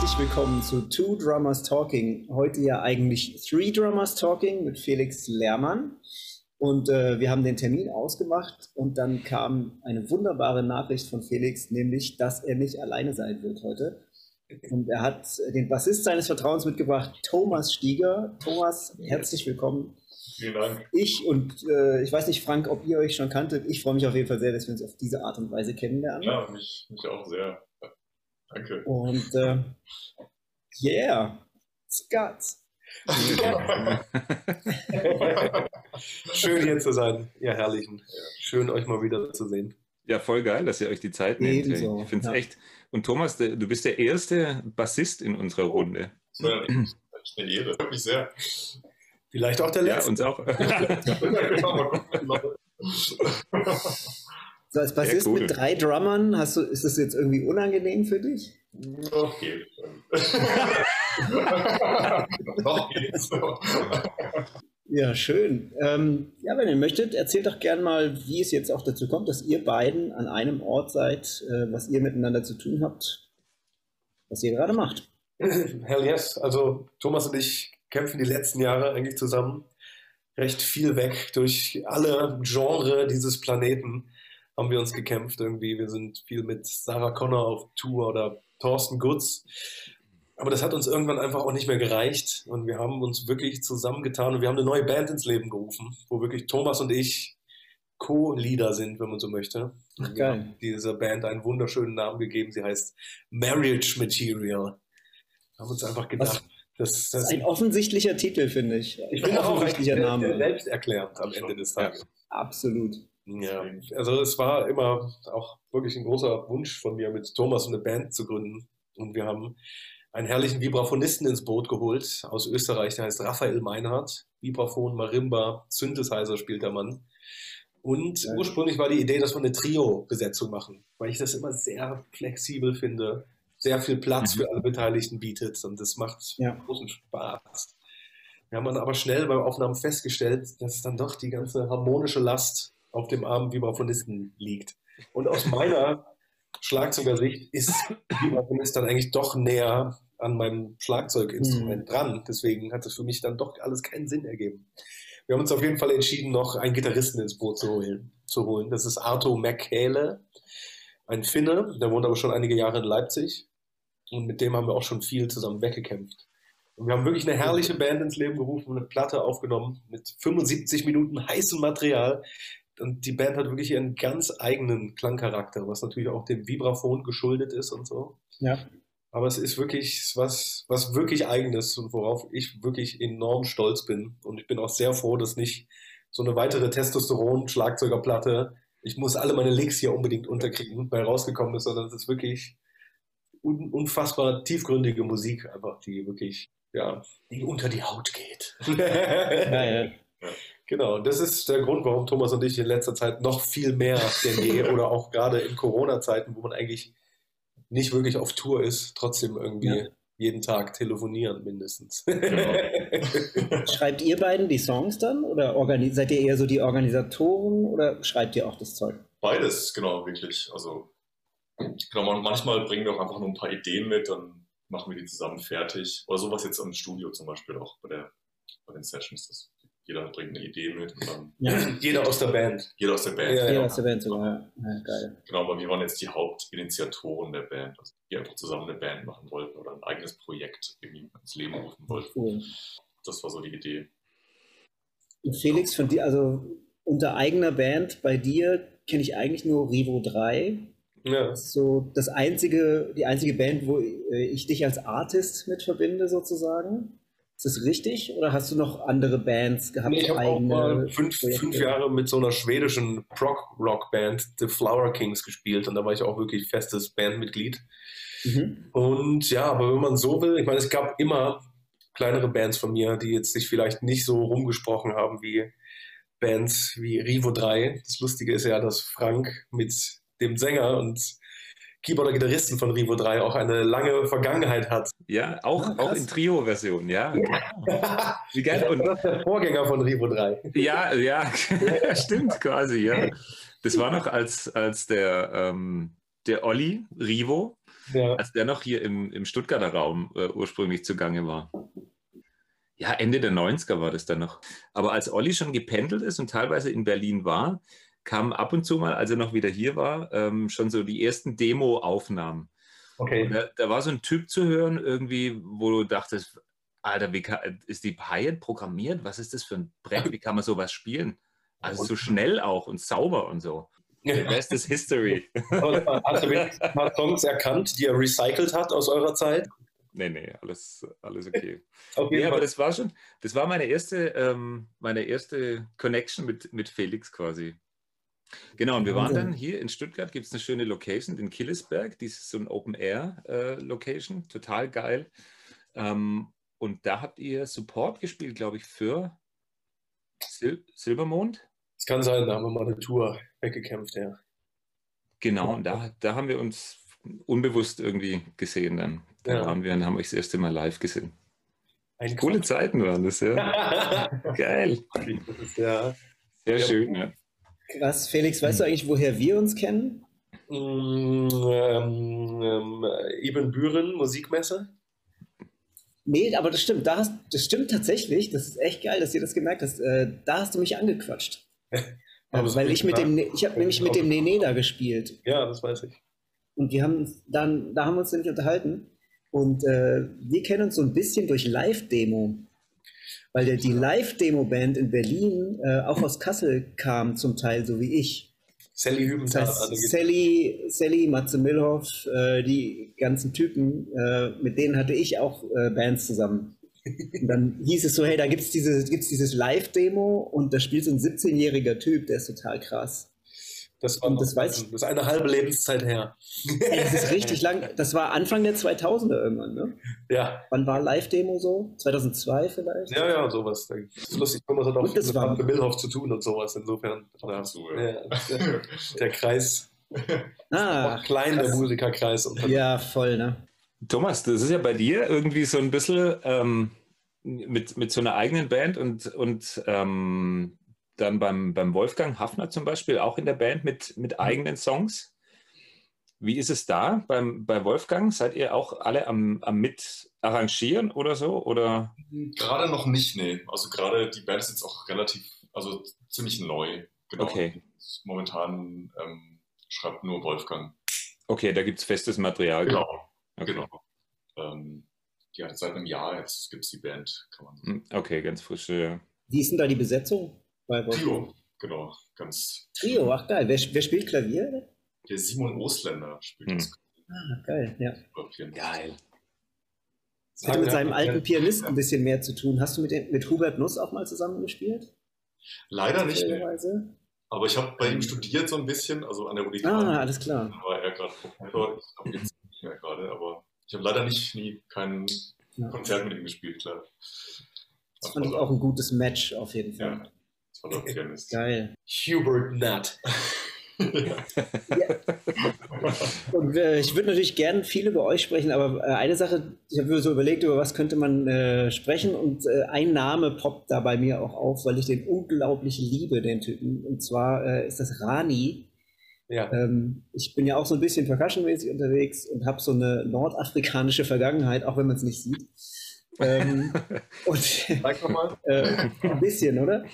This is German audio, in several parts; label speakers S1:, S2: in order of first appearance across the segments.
S1: herzlich willkommen zu Two Drummers Talking. Heute ja eigentlich Three Drummers Talking mit Felix Lehrmann. Und äh, wir haben den Termin ausgemacht und dann kam eine wunderbare Nachricht von Felix, nämlich, dass er nicht alleine sein wird heute. Und er hat den Bassist seines Vertrauens mitgebracht, Thomas Stieger. Thomas, herzlich willkommen.
S2: Vielen Dank.
S1: Ich und äh, ich weiß nicht, Frank, ob ihr euch schon kanntet. Ich freue mich auf jeden Fall sehr, dass wir uns auf diese Art und Weise kennenlernen.
S2: Ja, mich, mich auch sehr. Danke.
S1: Und äh, yeah, Scott.
S3: Schön hier zu sein, ihr Herrlichen. Schön euch mal wieder zu sehen.
S4: Ja, voll geil, dass ihr euch die Zeit nehmt.
S1: Ebenso,
S4: Ich finde es
S1: ja.
S4: echt. Und Thomas, du bist der erste Bassist in unserer Runde.
S2: Das echt echt eine Ehre. Freut mich sehr.
S3: Vielleicht auch der
S4: Ja,
S3: letzte.
S4: uns auch.
S1: So, als Bassist
S4: cool.
S1: mit drei Drummern, hast du, ist das jetzt irgendwie unangenehm für dich?
S2: Noch geht. Noch geht's.
S1: Ja, schön. Ähm, ja, wenn ihr möchtet, erzählt doch gern mal, wie es jetzt auch dazu kommt, dass ihr beiden an einem Ort seid, äh, was ihr miteinander zu tun habt, was ihr gerade macht.
S3: Hell yes. Also Thomas und ich kämpfen die letzten Jahre eigentlich zusammen. Recht viel weg durch alle Genre dieses Planeten haben wir uns gekämpft irgendwie. Wir sind viel mit Sarah Connor auf Tour oder Thorsten Gutz. Aber das hat uns irgendwann einfach auch nicht mehr gereicht. Und wir haben uns wirklich zusammengetan und wir haben eine neue Band ins Leben gerufen, wo wirklich Thomas und ich Co-Leader sind, wenn man so möchte.
S1: Ach,
S3: Wir
S1: geil.
S3: haben dieser Band einen wunderschönen Namen gegeben. Sie heißt Marriage Material. Wir haben uns einfach gedacht, das,
S1: Das
S3: das
S1: ist ein offensichtlicher Titel, finde ich.
S3: ich bin auch
S1: offensichtlicher Name.
S3: selbsterklärend am Ende des Tages.
S1: Absolut.
S3: Ja, also es war immer auch wirklich ein großer Wunsch von mir, mit Thomas eine Band zu gründen. Und wir haben einen herrlichen Vibraphonisten ins Boot geholt aus Österreich, der heißt Raphael Meinhardt. Vibraphon, Marimba, Synthesizer spielt der Mann. Und
S1: Ja.
S3: ursprünglich war die Idee, dass wir eine Trio-Besetzung machen, weil ich das immer sehr flexibel finde, sehr viel Platz
S4: Mhm.
S3: für alle Beteiligten bietet und das macht
S1: Ja.
S3: großen Spaß. Wir haben dann aber schnell beim Aufnahmen festgestellt, dass dann doch die ganze harmonische Last auf dem armen Vibraphonisten liegt. Und aus meiner Schlagzeugersicht ist Vibraphonist dann eigentlich doch näher an meinem Schlagzeuginstrument dran. Deswegen hat es für mich dann doch alles keinen Sinn ergeben. Wir haben uns auf jeden Fall entschieden, noch einen Gitarristen ins Boot zu holen. Zu holen. Das ist Arto McHale, ein Finne, der wohnt aber schon einige Jahre in Leipzig. Und mit dem haben wir auch schon viel zusammen weggekämpft. Und wir haben wirklich eine herrliche Band ins Leben gerufen und eine Platte aufgenommen mit 75 Minuten heißem Material. Und die Band hat wirklich ihren ganz eigenen Klangcharakter, was natürlich auch dem Vibraphon geschuldet ist und so.
S1: Ja.
S3: Aber es ist wirklich was, was wirklich eigenes und worauf ich wirklich enorm stolz bin. Und ich bin auch sehr froh, dass nicht so eine weitere Testosteron-Schlagzeugerplatte, ich muss alle meine Licks hier unbedingt unterkriegen, bei rausgekommen ist, sondern es ist wirklich un unfassbar tiefgründige Musik, einfach, die wirklich, ja, die unter die Haut geht.
S1: Geil.
S3: Genau, das ist der Grund, warum Thomas und ich in letzter Zeit noch viel mehr denn je oder auch gerade in Corona-Zeiten, wo man eigentlich nicht wirklich auf Tour ist, trotzdem irgendwie
S1: Ja.
S3: jeden Tag telefonieren mindestens.
S1: Schreibt ihr beiden die Songs dann? Oder seid ihr eher so die Organisatoren oder schreibt ihr auch das Zeug?
S2: Beides, genau, wirklich. Also, genau, man, manchmal bringen wir auch einfach nur ein paar Ideen mit, dann machen wir die zusammen fertig. Oder sowas jetzt im Studio zum Beispiel auch bei, der, bei den Sessions. Das, jeder bringt eine Idee mit und dann
S1: Ja,
S3: Jeder aus der Band.
S2: jeder aus der Band.
S3: Ja,
S1: ja. aus der Band sogar. Ja, geil.
S2: Genau, aber wir waren jetzt die Hauptinitiatoren der Band, also die einfach zusammen eine Band machen wollten oder ein eigenes Projekt irgendwie ins Leben rufen wollten.
S1: Cool.
S2: Das war so die Idee.
S1: Und Felix, von dir, also unter eigener Band bei dir kenne ich eigentlich nur Rivo 3.
S3: Ja.
S1: Das ist so das einzige, die einzige Band, wo äh, ich dich als Artist mit verbinde, sozusagen. Ist das richtig? Oder hast du noch andere Bands gehabt?
S3: Nee, ich habe auch mal fünf, fünf Jahre mit so einer schwedischen Prog-Rock-Band, The Flower Kings, gespielt und da war ich auch wirklich festes Bandmitglied.
S1: Mhm.
S3: Und ja, aber wenn man so will, ich meine, es gab immer kleinere Bands von mir, die jetzt sich vielleicht nicht so rumgesprochen haben wie Bands wie Rivo 3. Das Lustige ist ja, dass Frank mit dem Sänger und Keyboarder-Gitarristen von Rivo 3 auch eine lange Vergangenheit hat.
S4: Ja, auch,
S1: Ah, krass.
S4: auch in Trio-Version, ja. genau. Wie geil. Und,
S3: das ist der Vorgänger von Rivo 3.
S4: ja, ja, stimmt quasi, ja. Das war noch als, als der, ähm, der Olli Rivo ja. als der noch hier im, im Stuttgarter Raum äh, ursprünglich zugange war. Ja, Ende der 90er war das dann noch. Aber als Olli schon gependelt ist und teilweise in Berlin war, kamen ab und zu mal, als er noch wieder hier war, ähm, schon so die ersten Demo-Aufnahmen. Okay. Da, da, war so ein Typ zu hören, irgendwie, wo du dachtest, Alter, wie kann, ist die Hyatt programmiert? Was ist das für ein Brett? Wie kann man sowas spielen? Also so schnell auch und sauber und so. The rest is history.
S3: Hast du wenigstens ein paar Songs erkannt, die er recycelt hat aus eurer Zeit?
S4: Nee, nee, alles, alles okay. okay nee, aber das war schon, das war meine erste, ähm, meine erste Connection mit, mit Felix quasi. Genau, und wir waren dann hier in Stuttgart, gibt es eine schöne Location, den Killesberg, die ist so ein Open-Air-Location, äh, total geil. Ähm, und da habt ihr Support gespielt, glaube ich, für Sil Silbermond.
S3: Es kann sein, da haben wir mal eine Tour weggekämpft, ja.
S4: Genau, und da, da haben wir uns unbewusst irgendwie gesehen dann. Da ja. waren wir und haben euch das erste Mal live gesehen. Ein Coole Zeiten waren das, ja. Geil. Das ist ja sehr schön, ja.
S1: Krass, Felix, weißt du eigentlich, woher wir uns kennen?
S3: Mm, ähm, ähm, Eben Büren, Musikmesse.
S1: Nee, aber das stimmt. Da hast, das stimmt tatsächlich. Das ist echt geil, dass ihr das gemerkt hast. Äh, da hast du mich angequatscht. aber weil ich mit dem, ne, ich habe nämlich mit dem Nene da gespielt.
S3: Ja, das weiß ich.
S1: Und wir haben dann, da haben wir uns nämlich unterhalten. Und äh, wir kennen uns so ein bisschen durch Live-Demo weil der, die Live-Demo-Band in Berlin äh, auch aus Kassel kam, zum Teil, so wie ich.
S3: Sally Hübenthal.
S1: Das heißt, Sally, Sally, Matze Milhoff, äh, die ganzen Typen, äh, mit denen hatte ich auch äh, Bands zusammen. Und dann hieß es so, hey, da gibt es diese, gibt's dieses Live-Demo und da spielt so ein 17-jähriger Typ, der ist total krass.
S3: Das, war das, weiß ich, das ist eine halbe Lebenszeit her.
S1: Ey, das ist richtig lang. Das war Anfang der 2000er irgendwann, ne?
S3: Ja.
S1: Wann war Live-Demo so? 2002 vielleicht?
S3: Ja, ja, sowas. Das ist lustig. Das hat auch mit war... Milhoff zu tun und sowas. Insofern. Ja, so, ja. Der, der Kreis. Ah, klein, krass. der Musikerkreis.
S1: Ja, voll, ne?
S4: Thomas, das ist ja bei dir irgendwie so ein bisschen ähm, mit, mit so einer eigenen Band und, und ähm, dann beim, beim Wolfgang Hafner zum Beispiel auch in der Band mit, mit mhm. eigenen Songs. Wie ist es da beim, bei Wolfgang? Seid ihr auch alle am, am mit arrangieren oder so? Oder?
S2: Gerade noch nicht, nee. Also gerade die Band ist jetzt auch relativ, also ziemlich neu.
S4: Genau. Okay.
S2: Momentan ähm, schreibt nur Wolfgang.
S4: Okay, da gibt es festes Material.
S2: Genau. Okay. genau. Ähm, ja, seit einem Jahr jetzt gibt es die Band, kann man sagen.
S4: Hm, okay, ganz frische. Ja.
S1: Wie ist denn da die Besetzung?
S2: Trio, genau. Ganz
S1: Trio, ach geil. Wer, wer spielt Klavier?
S2: Der Simon Osländer spielt hm. das
S1: Ah, geil, ja.
S4: Geil.
S1: Das hatte mit seinem alten Pianisten ein bisschen mehr zu tun. Hast du mit, mit Hubert Nuss auch mal zusammengespielt?
S2: Leider nicht. Aber ich habe bei ihm studiert so ein bisschen, also an der Uni.
S1: Ah, alles klar.
S2: Da war er gerade Professor. Ich habe jetzt nicht mehr gerade, aber ich habe leider nicht nie kein ja. Konzert mit ihm gespielt, klar.
S1: Das fand ich auch ein gutes Match auf jeden Fall. Ja.
S2: Toller Pianist.
S1: Geil.
S3: Hubert Nutt.
S1: ja. Und äh, ich würde natürlich gerne viel über euch sprechen, aber äh, eine Sache, ich habe mir so überlegt, über was könnte man äh, sprechen und äh, ein Name poppt da bei mir auch auf, weil ich den unglaublich liebe, den Typen. Und zwar äh, ist das Rani. Ja. Ähm, ich bin ja auch so ein bisschen percussionmäßig unterwegs und habe so eine nordafrikanische Vergangenheit, auch wenn man es nicht sieht. Ähm, und, Sag nochmal. Äh, ein bisschen, oder?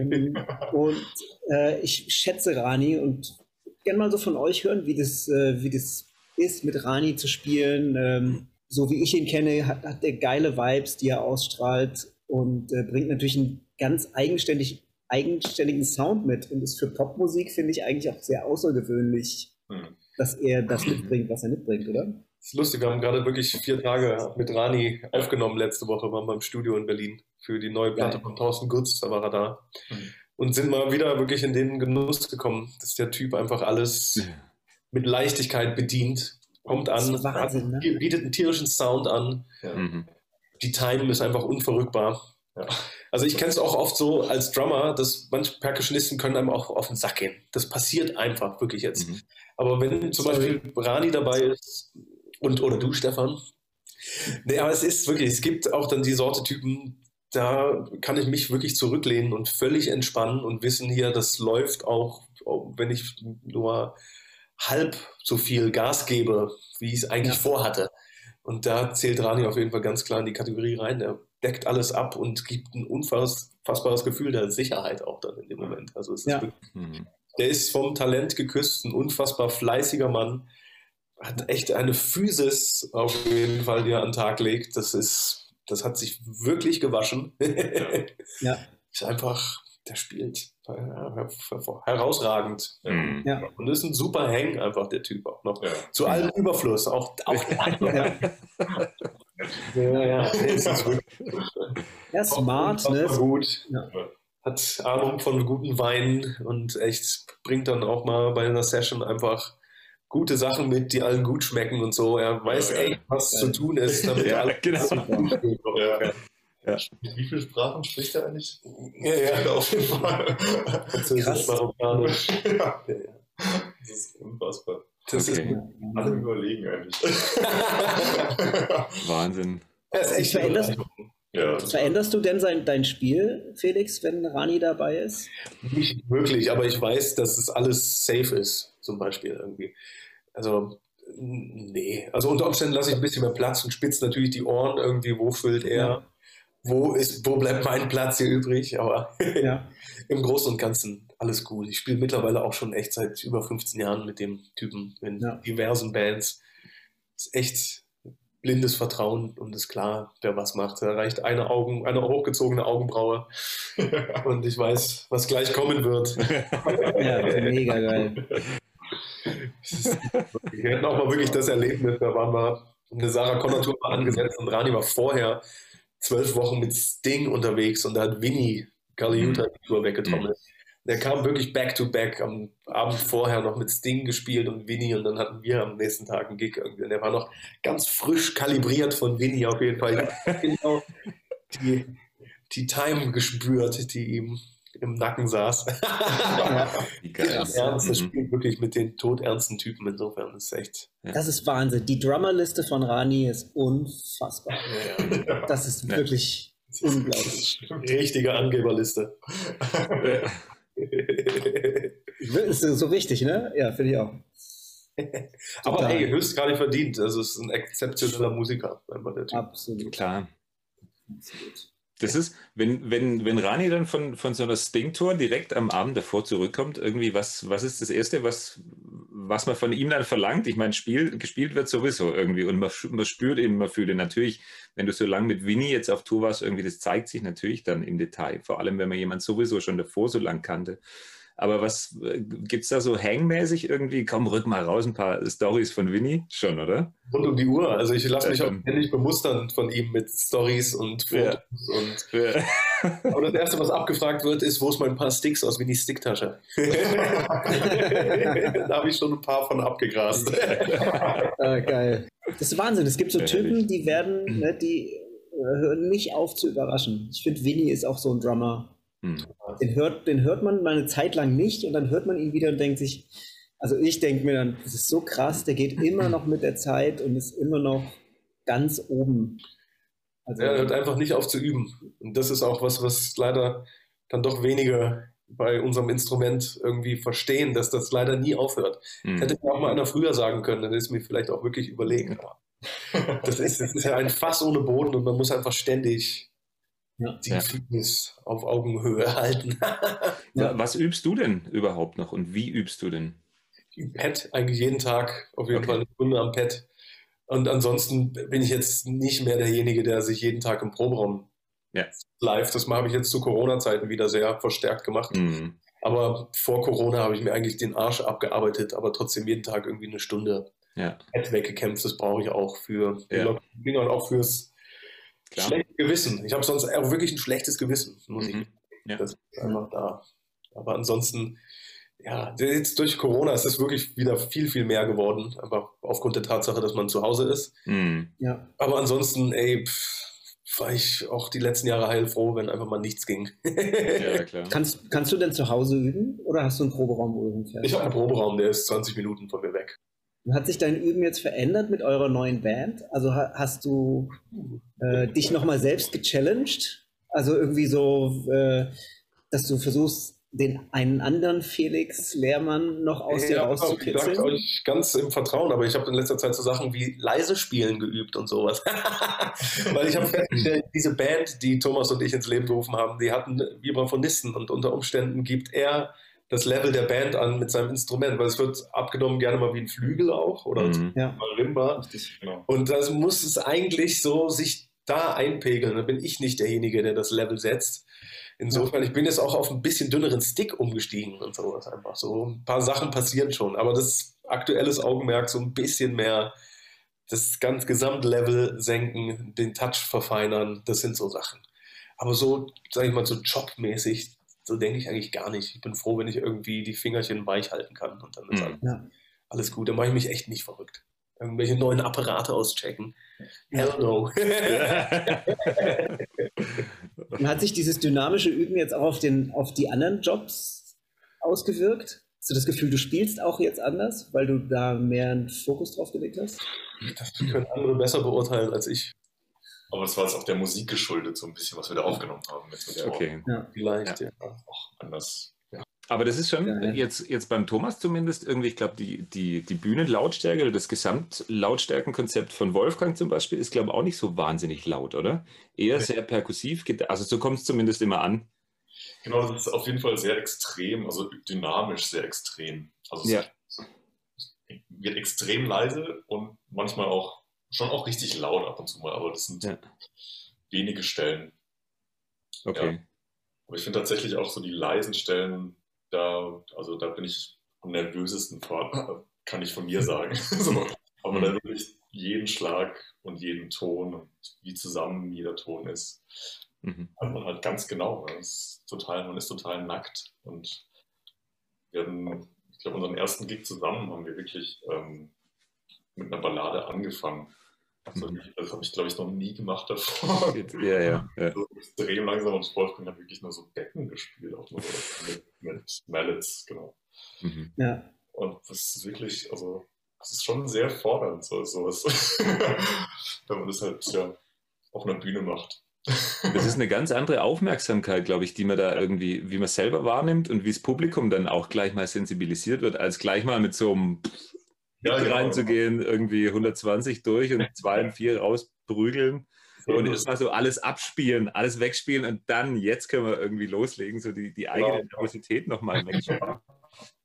S1: Ähm, und äh, ich schätze Rani und gerne mal so von euch hören, wie das, äh, wie das ist, mit Rani zu spielen. Ähm, so wie ich ihn kenne, hat, hat er geile Vibes, die er ausstrahlt und äh, bringt natürlich einen ganz eigenständig, eigenständigen Sound mit und ist für Popmusik, finde ich, eigentlich auch sehr außergewöhnlich, mhm. dass er das mitbringt, was er mitbringt, oder?
S3: Das ist lustig, wir haben gerade wirklich vier Tage mit Rani aufgenommen letzte Woche, waren wir im Studio in Berlin für die neue Platte von Thorsten Gutz, da war er da. Mhm. Und sind mal wieder wirklich in den Genuss gekommen, dass der Typ einfach alles mit Leichtigkeit bedient, kommt an, Wahnsinn, ne? bietet einen tierischen Sound an. Ja. Mhm. Die Time ist einfach unverrückbar. Ja. Also ich kenne es auch oft so als Drummer, dass manche Percussionisten können einem auch auf den Sack gehen. Das passiert einfach wirklich jetzt. Mhm. Aber wenn zum Sorry. Beispiel Rani dabei ist und oder du, Stefan, Nee, aber es ist wirklich, es gibt auch dann die Sorte Typen, da kann ich mich wirklich zurücklehnen und völlig entspannen und wissen hier, das läuft auch, wenn ich nur halb so viel Gas gebe, wie ich es eigentlich
S1: Ja.
S3: vorhatte. Und da zählt Rani auf jeden Fall ganz klar in die Kategorie rein. Der deckt alles ab und gibt ein unfassbares Gefühl der Sicherheit auch dann in dem Moment. Also es ist
S1: Ja.
S3: wirklich,
S4: Mhm.
S3: der ist vom Talent geküsst, ein unfassbar fleißiger Mann, hat echt eine Physis auf jeden Fall, die er an den Tag legt. Das ist, das hat sich wirklich gewaschen.
S1: Ja.
S3: ist einfach, der spielt her- her- herausragend.
S4: Mhm.
S1: Ja.
S3: Und ist ein super Hang einfach, der Typ auch noch.
S2: Ja.
S3: Zu allem Überfluss, auch, auch
S1: Ja.
S3: ja, ja, der ist
S1: smart, ne?
S3: gut.
S1: Ja.
S3: Hat Ahnung von guten Weinen und echt bringt dann auch mal bei einer Session einfach gute Sachen mit, die allen gut schmecken und so. Er weiß
S2: Ja,
S3: echt, was
S1: Ja.
S3: zu tun ist, damit
S4: Ja,
S3: alle
S4: genau.
S2: Ja.
S4: Ja.
S2: Wie viele Sprachen spricht er eigentlich?
S3: Ja, ja.
S2: auf jeden Fall.
S3: Französisch. Marokkanisch.
S2: ja. Das ist unfassbar.
S3: Das
S4: Okay.
S3: ist,
S2: Alle überlegen eigentlich.
S4: Wahnsinn.
S3: er ist echt
S1: Veränderst-
S2: ja.
S1: Veränderst du denn sein, dein Spiel, Felix, wenn Rani dabei ist?
S3: Nicht wirklich, aber ich weiß, dass es alles safe ist, zum Beispiel irgendwie. Also, nee. Also unter Umständen lasse ich ein bisschen mehr Platz und spitze natürlich die Ohren irgendwie, wo füllt er,
S1: Ja.
S3: wo ist, wo bleibt mein Platz hier übrig, aber
S1: Ja.
S3: im Großen und Ganzen alles cool. Ich spiele mittlerweile auch schon echt seit über 15 Jahren mit dem Typen in
S1: Ja.
S3: diversen Bands. Ist echt blindes Vertrauen und ist klar, wer was macht. Da reicht eine Augen, eine hochgezogene Augenbraue und ich weiß, was gleich kommen wird.
S1: ja, mega geil.
S3: Wir hatten auch mal wirklich das Erlebnis, da waren wir, eine Sarah Connor Tour war angesetzt und Rani war vorher zwölf Wochen mit Sting unterwegs und da hat Vinny Galiuta die Tour weggetrommelt. Der kam wirklich back to back am Abend vorher noch mit Sting gespielt und Vinny und dann hatten wir am nächsten Tag einen Gig irgendwie. Und der war noch ganz frisch kalibriert von Vinny auf jeden Fall. Genau die, die Time gespürt, die ihm im Nacken saß.
S4: Wie geil.
S3: Ernst, das
S4: Mhm.
S3: spielt wirklich mit den todernsten Typen. Insofern ist echt.
S1: Das ist Wahnsinn. Die Drummerliste von Rani ist unfassbar. Das ist
S4: Ja.
S1: wirklich unglaublich.
S3: Richtige Angeberliste.
S1: Ist so wichtig, ne? Ja, finde ich auch.
S3: Aber
S1: Total.
S3: hey, höchst gar nicht verdient. Also es ist ein exzeptioneller Musiker, einfach der Typ.
S1: Absolut.
S4: Klar.
S1: Absolut.
S4: Das ist, wenn, wenn, wenn Rani dann von, von so einer Sting-Tour direkt am Abend davor zurückkommt, irgendwie, was, was ist das Erste, was, was man von ihm dann verlangt? Ich meine, Spiel, gespielt wird sowieso irgendwie und man, man spürt eben, man fühlt ihn. natürlich, wenn du so lange mit Winnie jetzt auf Tour warst, irgendwie, das zeigt sich natürlich dann im Detail, vor allem wenn man jemanden sowieso schon davor so lang kannte. Aber was gibt es da so hangmäßig irgendwie? Komm, rück mal raus, ein paar Stories von Winnie. Schon, oder?
S3: Rund um die Uhr. Also ich lasse mich
S4: Ja,
S3: auch ständig bemustern von ihm mit Stories und
S4: Ja.
S3: Fotos. Und,
S4: Ja.
S3: aber das Erste, was abgefragt wird, ist, wo ist mein paar Sticks aus Winnies Sticktasche? da habe ich schon ein paar von abgegrast.
S1: Äh, geil. Das ist Wahnsinn. Es gibt so
S4: Ja,
S1: Typen, die werden, ne, die äh, hören nicht auf zu überraschen. Ich finde, Vinny ist auch so ein Drummer.
S4: Hm.
S1: Den hört, den hört man mal eine Zeit lang nicht und dann hört man ihn wieder und denkt sich, also ich denke mir dann, das ist so krass, der geht immer noch mit der Zeit und ist immer noch ganz oben. Also,
S3: Er hört einfach nicht auf zu üben. Und das ist auch was, was leider dann doch wenige bei unserem Instrument irgendwie verstehen, dass das leider nie aufhört.
S4: Hm.
S3: Hätte mir auch mal einer früher sagen können, dann ist mir vielleicht auch wirklich überlegen. Das ist, das ist ja ein Fass ohne Boden und man muss einfach ständig
S1: Ja.
S3: die
S4: Ja.
S3: Fitness auf Augenhöhe halten.
S1: Ja.
S4: Was übst du denn überhaupt noch und wie übst du denn?
S3: Im Pad eigentlich jeden Tag, auf jeden
S4: Okay.
S3: Fall eine Stunde am Pad. Und ansonsten bin ich jetzt nicht mehr derjenige, der sich jeden Tag im Proberaum
S4: Ja.
S3: live, das habe ich jetzt zu Corona-Zeiten wieder sehr verstärkt gemacht.
S4: Hm.
S3: Aber vor Corona habe ich mir eigentlich den Arsch abgearbeitet, aber trotzdem jeden Tag irgendwie eine Stunde
S4: Ja,
S3: Pad weggekämpft. Das brauche ich auch für die
S4: Ja.
S3: und auch fürs
S4: klar.
S3: schlechte Gewissen. Ich habe sonst auch wirklich ein schlechtes Gewissen, muss
S4: Mhm.
S3: ich.
S4: Ja.
S3: Das ist einfach da. Aber ansonsten, ja, jetzt durch Corona ist es wirklich wieder viel, viel mehr geworden. Einfach aufgrund der Tatsache, dass man zu Hause ist.
S4: Hm.
S1: ja.
S3: Aber ansonsten, ey, pff, war ich auch die letzten Jahre heilfroh, wenn einfach mal nichts ging.
S4: Ja, klar.
S1: Kannst, kannst du denn zu Hause üben oder hast du einen Proberaum, wo du hinfährst?
S3: Ich habe einen Proberaum, der ist 20 Minuten von mir weg.
S1: Hat sich dein Üben jetzt verändert mit eurer neuen Band? Also ha- hast du äh, dich nochmal selbst gechallenged? Also irgendwie so, äh, dass du versuchst, den einen anderen Felix Lehrmann noch aus dir
S3: Ja, wie
S1: rauszukitzeln?
S3: gesagt, euch ganz im Vertrauen, aber ich habe in letzter Zeit so Sachen wie leise spielen geübt und sowas. Weil ich habe festgestellt, diese Band, die Thomas und ich ins Leben gerufen haben, die hatten Vibraphonisten und unter Umständen gibt er das Level der Band an mit seinem Instrument, weil es wird abgenommen gerne mal wie ein Flügel auch oder
S4: Mhm.
S1: Ja,
S3: Marimba.
S2: Genau.
S3: Und das muss es eigentlich so sich da einpegeln. Da bin ich nicht derjenige, der das Level setzt. Insofern, ich bin jetzt auch auf ein bisschen dünneren Stick umgestiegen und sowas einfach. So ein paar Sachen passieren schon, aber das aktuelles Augenmerk so ein bisschen mehr das ganz Gesamtlevel senken, den Touch verfeinern, das sind so Sachen. Aber so, sag ich mal, so jobmäßig, so denke ich eigentlich gar nicht. Ich bin froh, wenn ich irgendwie die Fingerchen weich halten kann und dann ist
S4: Mhm.
S3: alles,
S1: Ja.
S3: alles gut. Dann mache ich mich echt nicht verrückt. Irgendwelche neuen Apparate auschecken. Hell no.
S1: Und hat sich dieses dynamische Üben jetzt auch auf, den, auf die anderen Jobs ausgewirkt? Hast du das Gefühl, du spielst auch jetzt anders, weil du da mehr einen Fokus drauf gelegt hast?
S3: Das können andere besser beurteilen als ich.
S2: Aber das war jetzt auch der Musik geschuldet, so ein bisschen, was wir da aufgenommen haben. Jetzt mit der
S4: Okay.
S1: Ja.
S3: Vielleicht, ja.
S2: auch anders. Ja.
S4: Aber das ist schon
S1: Ja.
S4: jetzt, jetzt beim Thomas zumindest irgendwie, ich glaube, die, die, die Bühnenlautstärke oder das Gesamtlautstärkenkonzept von Wolfgang zum Beispiel ist, glaube ich, auch nicht so wahnsinnig laut, oder? Eher sehr perkussiv, also so kommt es zumindest immer an.
S2: Genau, das ist auf jeden Fall sehr extrem, also dynamisch sehr extrem. Also es
S4: Ja.
S2: wird extrem leise und manchmal auch schon auch richtig laut ab und zu mal, aber das sind
S4: Ja.
S2: wenige Stellen.
S4: Okay.
S2: Aber ich finde tatsächlich auch so die leisen Stellen, da, also da bin ich am nervösesten vor, kann ich von mir sagen. so, aber da wirklich jeden Schlag und jeden Ton und wie zusammen jeder Ton ist,
S4: Mhm.
S2: hat man halt ganz genau. Das ist total, man ist total nackt. Und wir hatten, ich glaube, unseren ersten Gig zusammen haben wir wirklich ähm, mit einer Ballade angefangen. Also,
S4: Mhm.
S2: das habe ich, glaube ich, noch nie gemacht davor.
S4: Ja, ja. ja.
S2: So extrem langsam und Wolfgang hat wirklich nur so Becken gespielt, auch nur mit, mit Mallets, genau.
S4: Mhm.
S1: Ja.
S2: Und das ist wirklich, also, das ist schon sehr fordernd, so sowas. Wenn man das halt ja auf einer Bühne macht.
S4: Das ist eine ganz andere Aufmerksamkeit, glaube ich, die man da irgendwie, wie man selber wahrnimmt und wie das Publikum dann auch gleich mal sensibilisiert wird, als gleich mal mit so einem
S2: Ja, genau.
S4: reinzugehen, irgendwie 120 durch und zwei und vier rausprügeln und erstmal so alles abspielen, alles wegspielen und dann, jetzt können wir irgendwie loslegen, so die, die eigene
S2: Genau.
S4: Nervosität nochmal wegspielen.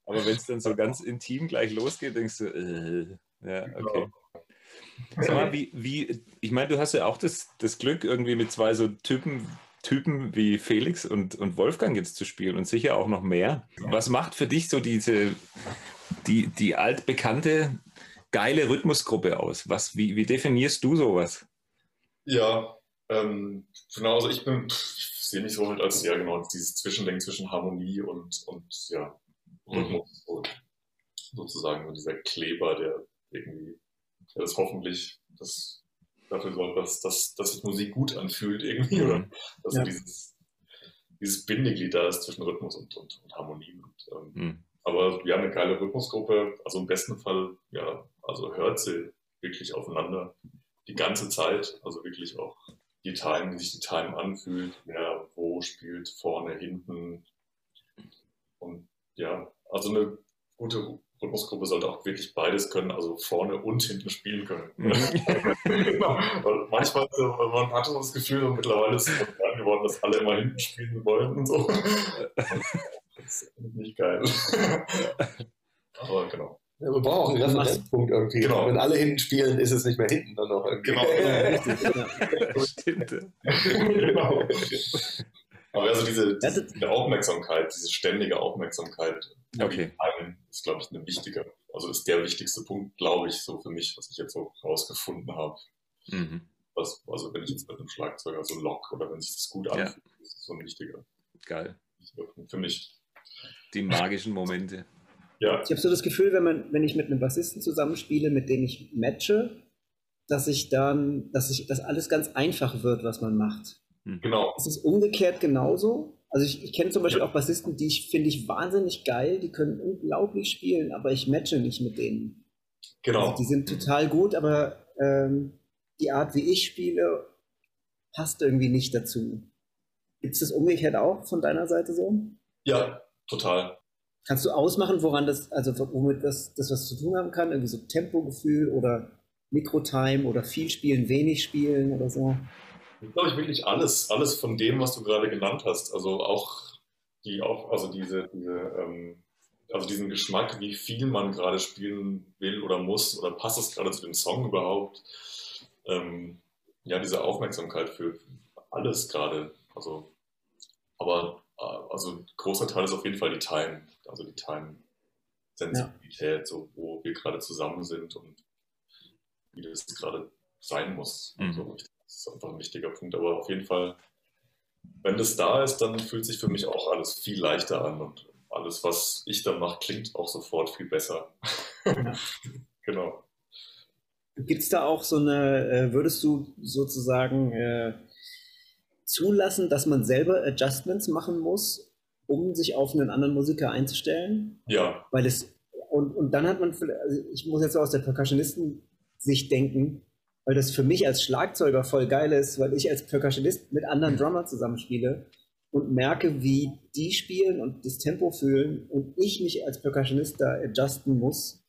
S4: Aber wenn es dann so ganz intim gleich losgeht, denkst du, äh, ja, okay. Sag mal, wie, wie, ich meine, du hast ja auch das, das Glück, irgendwie mit zwei so Typen, Typen wie Felix und, und Wolfgang jetzt zu spielen und sicher auch noch mehr. Was macht für dich so diese, die, die altbekannte, geile Rhythmusgruppe aus? Was, wie, wie definierst du sowas?
S2: Ja, ähm, genau, also ich bin, ich sehe mich so halt als, ja genau, dieses Zwischending zwischen Harmonie und, und ja, Rhythmus, so, sozusagen, so dieser Kleber, der irgendwie, der das hoffentlich, das dafür sorgt, dass, dass, dass sich Musik gut anfühlt irgendwie, oder dass
S1: Ja.
S2: dieses, dieses Bindeglied da ist zwischen Rhythmus und, und, und Harmonie. Und, ähm,
S4: Hm.
S2: Aber wir haben eine geile Rhythmusgruppe. Also im besten Fall, ja, also hört sie wirklich aufeinander die ganze Zeit. Also wirklich auch die Time, wie sich die Time anfühlt, wer wo spielt, vorne, hinten. Und ja, also eine gute Rhythmusgruppe sollte auch wirklich beides können, also vorne und hinten spielen können.
S4: Mhm.
S2: Genau. Weil manchmal, man hatte so das Gefühl, und mittlerweile ist es modern geworden, dass alle immer hinten spielen wollen und so. Das ist nicht geil. Aber genau.
S3: Ja, wir brauchen auch einen Referenzpunkt irgendwie.
S2: Genau.
S3: Wenn alle hinten spielen, ist es nicht mehr hinten dann noch irgendwie.
S2: Genau.
S1: Ja.
S4: Stimmt.
S2: genau. Aber also diese,
S1: Ja,
S2: diese, diese Aufmerksamkeit, diese ständige Aufmerksamkeit,
S4: Okay.
S2: Ist, glaube ich, eine wichtige, also ist der wichtigste Punkt, glaube ich, so für mich, was ich jetzt so rausgefunden habe.
S4: Mhm.
S2: Was, also wenn ich jetzt mit einem Schlagzeuger so lock oder wenn sich das gut
S4: Ja.
S2: anfühlt, ist das so ein wichtiger,
S4: Geil.
S2: für mich.
S4: Die magischen Momente.
S2: Ja,
S1: Ich habe so das Gefühl, wenn, man, wenn ich mit einem Bassisten zusammenspiele, mit dem ich matche, dass ich dann, dass ich, dass alles ganz einfach wird, was man macht.
S2: genau.
S1: Es ist umgekehrt genauso. Also ich, ich kenne zum Beispiel auch Bassisten, die ich finde ich wahnsinnig geil, die können unglaublich spielen, aber ich matche nicht mit denen.
S2: Genau.
S1: Also die sind total gut, aber ähm, die Art, wie ich spiele, passt irgendwie nicht dazu. Gibt es das umgekehrt auch von deiner Seite so?
S2: Ja, Total.
S1: Kannst du ausmachen, woran das, also womit das, das was zu tun haben kann? Irgendwie so Tempogefühl oder Mikrotime oder viel spielen, wenig spielen oder so?
S2: glaube ich wirklich alles, alles von dem, was du gerade genannt hast. Also auch die auch, also diese, diese ähm, also diesen Geschmack, wie viel man gerade spielen will oder muss oder passt es gerade zu dem Song überhaupt. Ähm, ja, diese Aufmerksamkeit für alles gerade. Also, aber äh, also großer Teil ist auf jeden Fall die Time, also die Time-Sensibilität, ja. so wo wir gerade zusammen sind und wie das gerade sein muss. Mhm. Also, das ist einfach ein wichtiger Punkt. Aber auf jeden Fall, wenn das da ist, dann fühlt sich für mich auch alles viel leichter an und alles, was ich dann mache, klingt auch sofort viel besser. Ja. genau.
S1: Gibt es da auch so eine, äh, würdest du sozusagen äh, zulassen, dass man selber Adjustments machen muss, um sich auf einen anderen Musiker einzustellen?
S2: Ja.
S1: Weil es, und, und dann hat man, also ich muss jetzt aus der Percussionisten-Sicht denken, weil das für mich als Schlagzeuger voll geil ist, weil ich als Percussionist mit anderen Drummer zusammenspiele und merke, wie die spielen und das Tempo fühlen und ich mich als Percussionist da adjusten muss.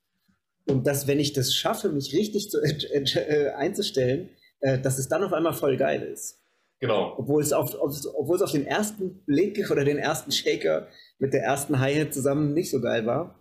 S1: Und dass, wenn ich das schaffe, mich richtig zu, äh, einzustellen, äh, dass es dann auf einmal voll geil ist.
S2: Genau.
S1: Obwohl es auf, auf, obwohl es auf den ersten Blick oder den ersten Shaker mit der ersten Hi-Hat zusammen nicht so geil war.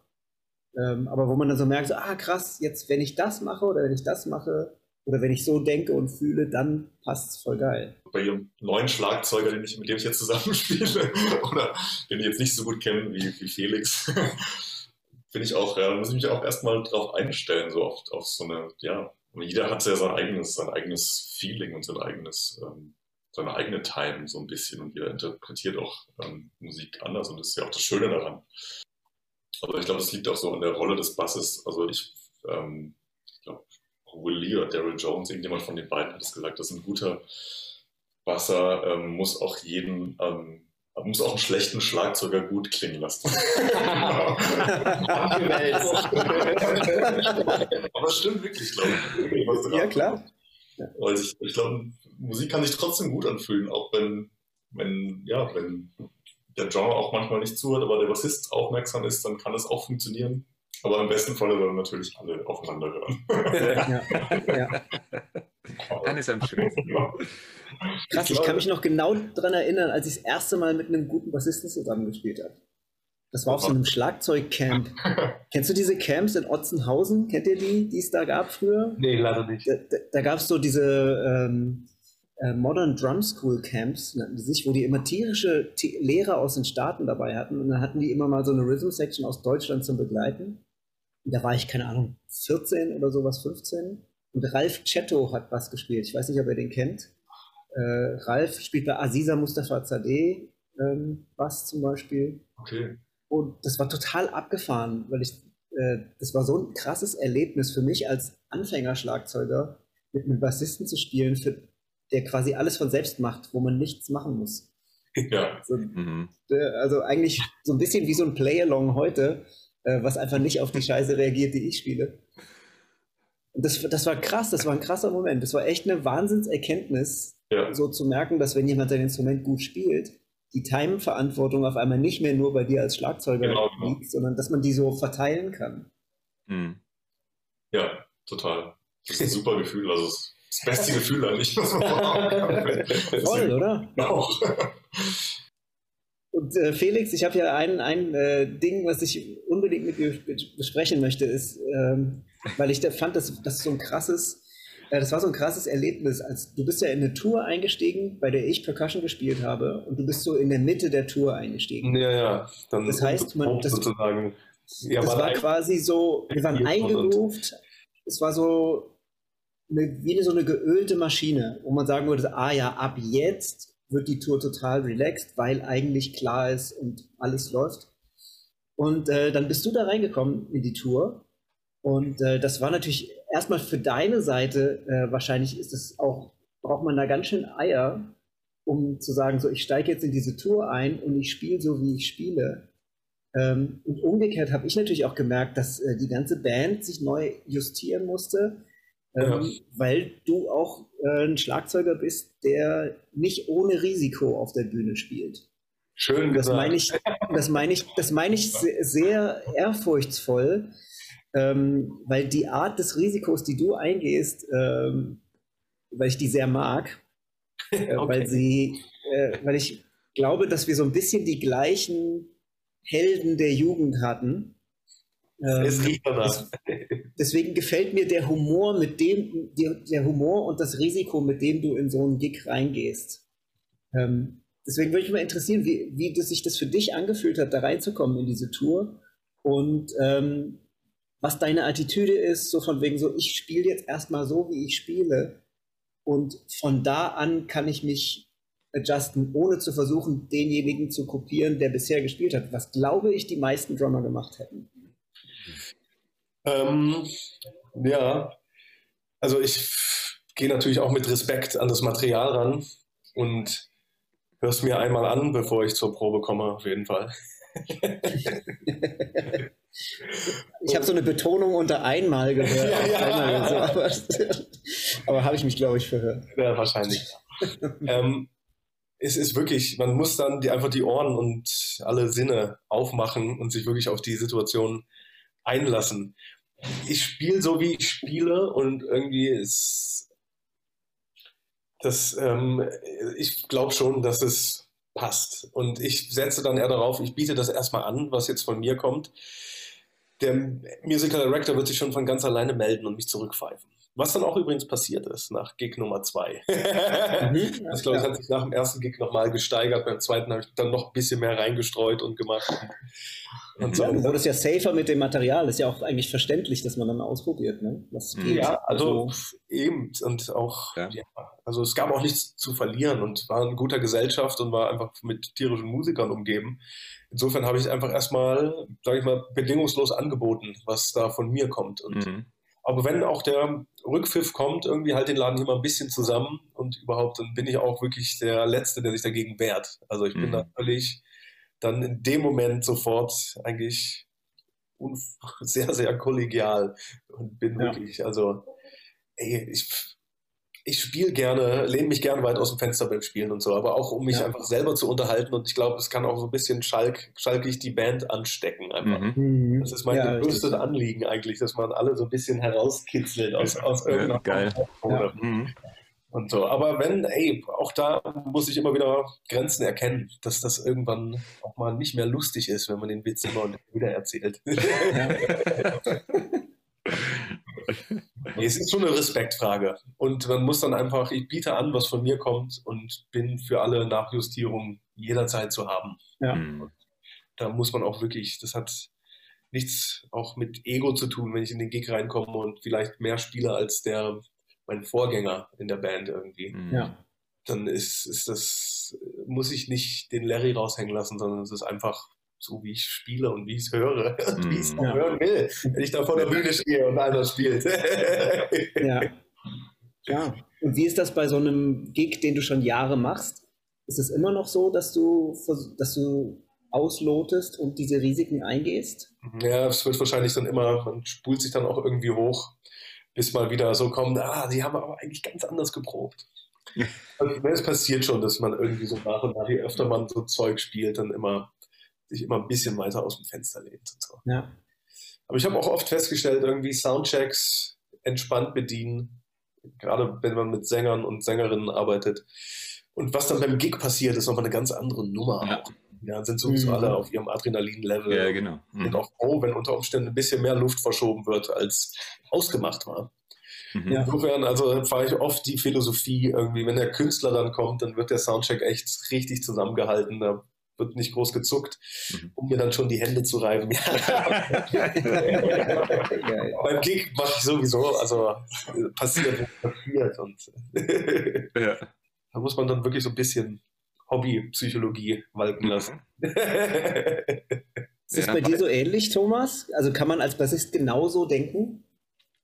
S1: Ähm, aber wo man dann so merkt, so, ah krass, jetzt wenn ich das mache oder wenn ich das mache, oder wenn ich so denke und fühle, dann passt es voll geil.
S2: Bei ihrem neuen Schlagzeuger, ich, mit dem ich jetzt zusammenspiele, oder den ich jetzt nicht so gut kenne wie, wie Felix, finde ich auch, ja, muss ich mich auch erstmal drauf einstellen, so oft auf so eine, ja, und jeder hat ja sein eigenes, sein eigenes Feeling und sein eigenes, ähm, seine eigene Time so ein bisschen und jeder interpretiert auch ähm, Musik anders und das ist ja auch das Schöne daran. Aber ich glaube, es liegt auch so an der Rolle des Basses. Also ich, ähm, ich glaube, Will Lee oder Daryl Jones, irgendjemand von den beiden hat es gesagt, dass ein guter Basser ähm, muss auch jeden, ähm, muss auch einen schlechten Schlagzeuger gut klingen lassen. Aber stimmt wirklich, glaube ich.
S1: Ja, klar.
S2: Weil ich, ich glaube, Musik kann sich trotzdem gut anfühlen, auch wenn, wenn, ja, wenn der Drummer auch manchmal nicht zuhört, aber der Bassist aufmerksam ist, dann kann es auch funktionieren. Aber im besten Falle sollen natürlich alle aufeinander hören. ja, ja.
S4: Dann ist am schönsten.
S1: Krass, ich kann mich noch genau daran erinnern, als ich das erste Mal mit einem guten Bassisten zusammengespielt habe. Das war auf so einem Schlagzeugcamp. Kennst du diese Camps in Otzenhausen? Kennt ihr die, die es da gab früher?
S3: Nee, leider nicht.
S1: Da, da, da gab es so diese ähm, äh, Modern Drum School Camps, nannten die sich, wo die immer tierische Lehrer aus den Staaten dabei hatten. Und dann hatten die immer mal so eine Rhythm Section aus Deutschland zum Begleiten da war ich, keine Ahnung, 14 oder sowas, 15. Und Ralf Chetto hat was gespielt. Ich weiß nicht, ob ihr den kennt. Äh, Ralf spielt bei Aziza Mustafa Zadeh ähm, Bass zum Beispiel.
S2: Okay.
S1: Und das war total abgefahren, weil ich, äh, das war so ein krasses Erlebnis für mich als Anfängerschlagzeuger, mit einem Bassisten zu spielen, für, der quasi alles von selbst macht, wo man nichts machen muss.
S2: Ja.
S1: So, mhm. Also eigentlich so ein bisschen wie so ein Play-Along heute, äh, was einfach nicht auf die Scheiße reagiert, die ich spiele. Und das, das war krass, das war ein krasser Moment. Das war echt eine Wahnsinnserkenntnis, ja. so zu merken, dass wenn jemand sein Instrument gut spielt, die Time-Verantwortung auf einmal nicht mehr nur bei dir als Schlagzeuger genau, genau. liegt, sondern dass man die so verteilen kann.
S2: Mhm. Ja, total. Das ist ein super Gefühl. Also das beste Gefühl eigentlich. Voll,
S1: oder? Auch. Und äh, Felix, ich habe ja ein, ein äh, Ding, was ich unbedingt mit dir besprechen möchte, ist, ähm, weil ich da fand, dass das so ein krasses, äh, das war so ein krasses Erlebnis. Als, du bist ja in eine Tour eingestiegen, bei der ich Percussion gespielt habe, und du bist so in der Mitte der Tour eingestiegen.
S3: Ja, ja.
S1: Dann das heißt, man, das, sozusagen, ja, das war quasi so, wir waren eingegroovt, es war so eine, wie so eine geölte Maschine, wo man sagen würde, ah ja, ab jetzt wird die Tour total relaxed, weil eigentlich klar ist und alles läuft. Und äh, dann bist du da reingekommen in die Tour. Und äh, das war natürlich erstmal für deine Seite, äh, wahrscheinlich ist es auch, braucht man da ganz schön Eier, um zu sagen, so ich steige jetzt in diese Tour ein und ich spiele so, wie ich spiele. Ähm, und umgekehrt habe ich natürlich auch gemerkt, dass äh, die ganze Band sich neu justieren musste ähm, ja. weil du auch äh, ein Schlagzeuger bist, der nicht ohne Risiko auf der Bühne spielt.
S3: Schön
S1: Das
S3: gesagt.
S1: meine ich, das meine ich, das meine ich se- sehr ehrfurchtsvoll, ähm, weil die Art des Risikos, die du eingehst, ähm, weil ich die sehr mag, äh, weil
S3: Okay.
S1: sie, äh, weil ich glaube, dass wir so ein bisschen die gleichen Helden der Jugend hatten. Ähm,
S3: Es riecht danach.
S1: deswegen gefällt mir der Humor, mit dem der, Humor und das Risiko, mit dem du in so einen Gig reingehst. Ähm, deswegen würde mich mal interessieren, wie, wie das sich das für dich angefühlt hat, da reinzukommen in diese Tour und ähm, was deine Attitüde ist, so von wegen so, ich spiele jetzt erstmal so, wie ich spiele und von da an kann ich mich adjusten, ohne zu versuchen, denjenigen zu kopieren, der bisher gespielt hat, was glaube ich die meisten Drummer gemacht hätten.
S3: Ähm, ja, also ich gehe natürlich auch mit Respekt an das Material ran und höre es mir einmal an, bevor ich zur Probe komme, auf jeden Fall.
S1: Ich habe so eine Betonung unter einmal gehört.
S3: Ja, ja.
S1: Einmal so, aber aber habe ich mich, glaube ich, verhört.
S3: Ja, wahrscheinlich. ähm, es ist wirklich, man muss dann die, einfach die Ohren und alle Sinne aufmachen und sich wirklich auf die Situation einlassen. Ich spiele so, wie ich spiele und irgendwie ist das, ähm, ich glaube schon, dass es passt. Und ich setze dann eher darauf, ich biete das erstmal an, was jetzt von mir kommt. Der Musical Director wird sich schon von ganz alleine melden und mich zurückpfeifen. Was dann auch übrigens passiert ist nach Gig Nummer zwei.
S1: Mhm,
S3: Das glaube ich hat sich nach dem ersten Gig nochmal gesteigert. Beim zweiten habe ich dann noch ein bisschen mehr reingestreut und gemacht. Und so.
S1: Ja, du wurdest ja safer mit dem Material. Ist ja auch eigentlich verständlich, dass man dann ausprobiert, ne? Was
S4: Mhm.
S1: geht.
S3: Ja, also
S1: So.
S3: eben. Und auch,
S4: Ja.
S3: ja. also es gab auch nichts zu verlieren und war in guter Gesellschaft und war einfach mit tierischen Musikern umgeben. Insofern habe ich einfach erstmal, sage ich mal, bedingungslos angeboten, was da von mir kommt. Und
S4: Mhm.
S3: Aber wenn auch der Rückpfiff kommt, irgendwie halt den Laden hier mal ein bisschen zusammen und überhaupt, dann bin ich auch wirklich der Letzte, der sich dagegen wehrt. Also ich bin
S4: Mhm.
S3: da völlig dann in dem Moment sofort eigentlich sehr, sehr kollegial und bin
S1: Ja.
S3: wirklich, also ey, ich, ich spiele gerne, lehne mich gerne weit aus dem Fenster beim Spielen und so, aber auch um mich
S1: Ja.
S3: einfach selber zu unterhalten und ich glaube, es kann auch so ein bisschen schalk, schalkig die Band anstecken einfach.
S4: Mhm.
S1: Mhm.
S3: Das ist mein
S1: Ja,
S3: größtes
S1: richtig.
S3: Anliegen eigentlich, dass man alle so ein bisschen herauskitzelt aus, aus
S4: Ja,
S3: irgendeiner
S4: geil.
S3: Oder
S4: Mhm.
S3: und so. Aber wenn, ey, auch da muss ich immer wieder Grenzen erkennen, dass das irgendwann auch mal nicht mehr lustig ist, wenn man den Witz immer und wieder erzählt. Nee, es ist schon eine Respektfrage. Und man muss dann einfach, ich biete an, was von mir kommt und bin für alle Nachjustierungen jederzeit zu haben.
S1: Ja.
S4: Mhm.
S3: Da muss man auch wirklich, das hat nichts auch mit Ego zu tun, wenn ich in den Gig reinkomme und vielleicht mehr spiele als der mein Vorgänger in der Band irgendwie.
S4: Mhm.
S1: Ja.
S3: Dann ist, ist das, muss ich nicht den Larry raushängen lassen, sondern es ist einfach so, wie ich spiele und wie ich es höre und wie ich es
S4: Mhm.
S1: Ja.
S3: hören will, wenn ich da vor der Bühne stehe und einer spielt.
S1: Ja. ja. Und wie ist das bei so einem Gig, den du schon Jahre machst? Ist es immer noch so, dass du, dass du auslotest und diese Risiken eingehst?
S3: Ja, es wird wahrscheinlich dann immer, man spult sich dann auch irgendwie hoch, bis mal wieder so kommt, ah, die haben aber eigentlich ganz anders geprobt. Also, es passiert schon, dass man irgendwie so nach und nach, je öfter man so Zeug spielt, dann immer sich immer ein bisschen weiter aus dem Fenster lehnt und so.
S1: Ja.
S3: Aber ich habe auch oft festgestellt, irgendwie Soundchecks entspannt bedienen, gerade wenn man mit Sängern und Sängerinnen arbeitet. Und was dann beim Gig passiert, ist nochmal eine ganz andere Nummer
S4: Ja.
S3: auch. Ja, sind sowieso
S1: Mhm.
S3: alle auf ihrem Adrenalin-Level
S4: Ja, genau. Mhm.
S3: auch froh, wenn unter Umständen ein bisschen mehr Luft verschoben wird, als ausgemacht war.
S4: Mhm.
S3: Insofern, also fahre ich oft die Philosophie irgendwie, wenn der Künstler dann kommt, dann wird der Soundcheck echt richtig zusammengehalten. Da wird nicht groß gezuckt,
S4: Mhm.
S3: um mir dann schon die Hände zu reiben. Beim Gig mache ich sowieso, also passiert, was passiert. Und
S4: Ja.
S3: da muss man dann wirklich so ein bisschen Hobbypsychologie walten lassen.
S1: Ist es
S4: Ja.
S1: bei dir so ähnlich, Thomas? Also kann man als Bassist genauso denken?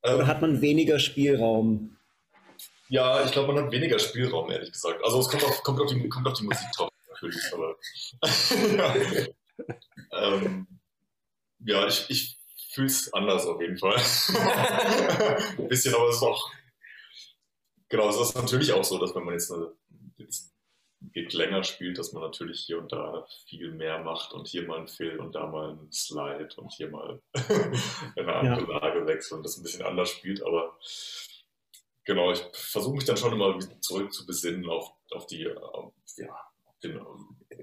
S1: Oder
S2: Ähm,
S1: hat man weniger Spielraum?
S2: Ja, ich glaube, man hat weniger Spielraum, ehrlich gesagt. Also es kommt auf, kommt auf, die, kommt auf die Musik drauf, natürlich. Aber ja. ähm, ja, ich, ich fühle es anders auf jeden Fall. Ein bisschen, aber es ist auch. Genau, es ist natürlich auch so, dass wenn man jetzt, eine, jetzt Gig länger spielt, dass man natürlich hier und da viel mehr macht und hier mal ein Fill und da mal ein Slide und hier mal in eine andere ja. Lage wechseln und das ein bisschen anders spielt, aber genau, ich versuche mich dann schon immer zurück zu besinnen auf, auf die, auf, ja, den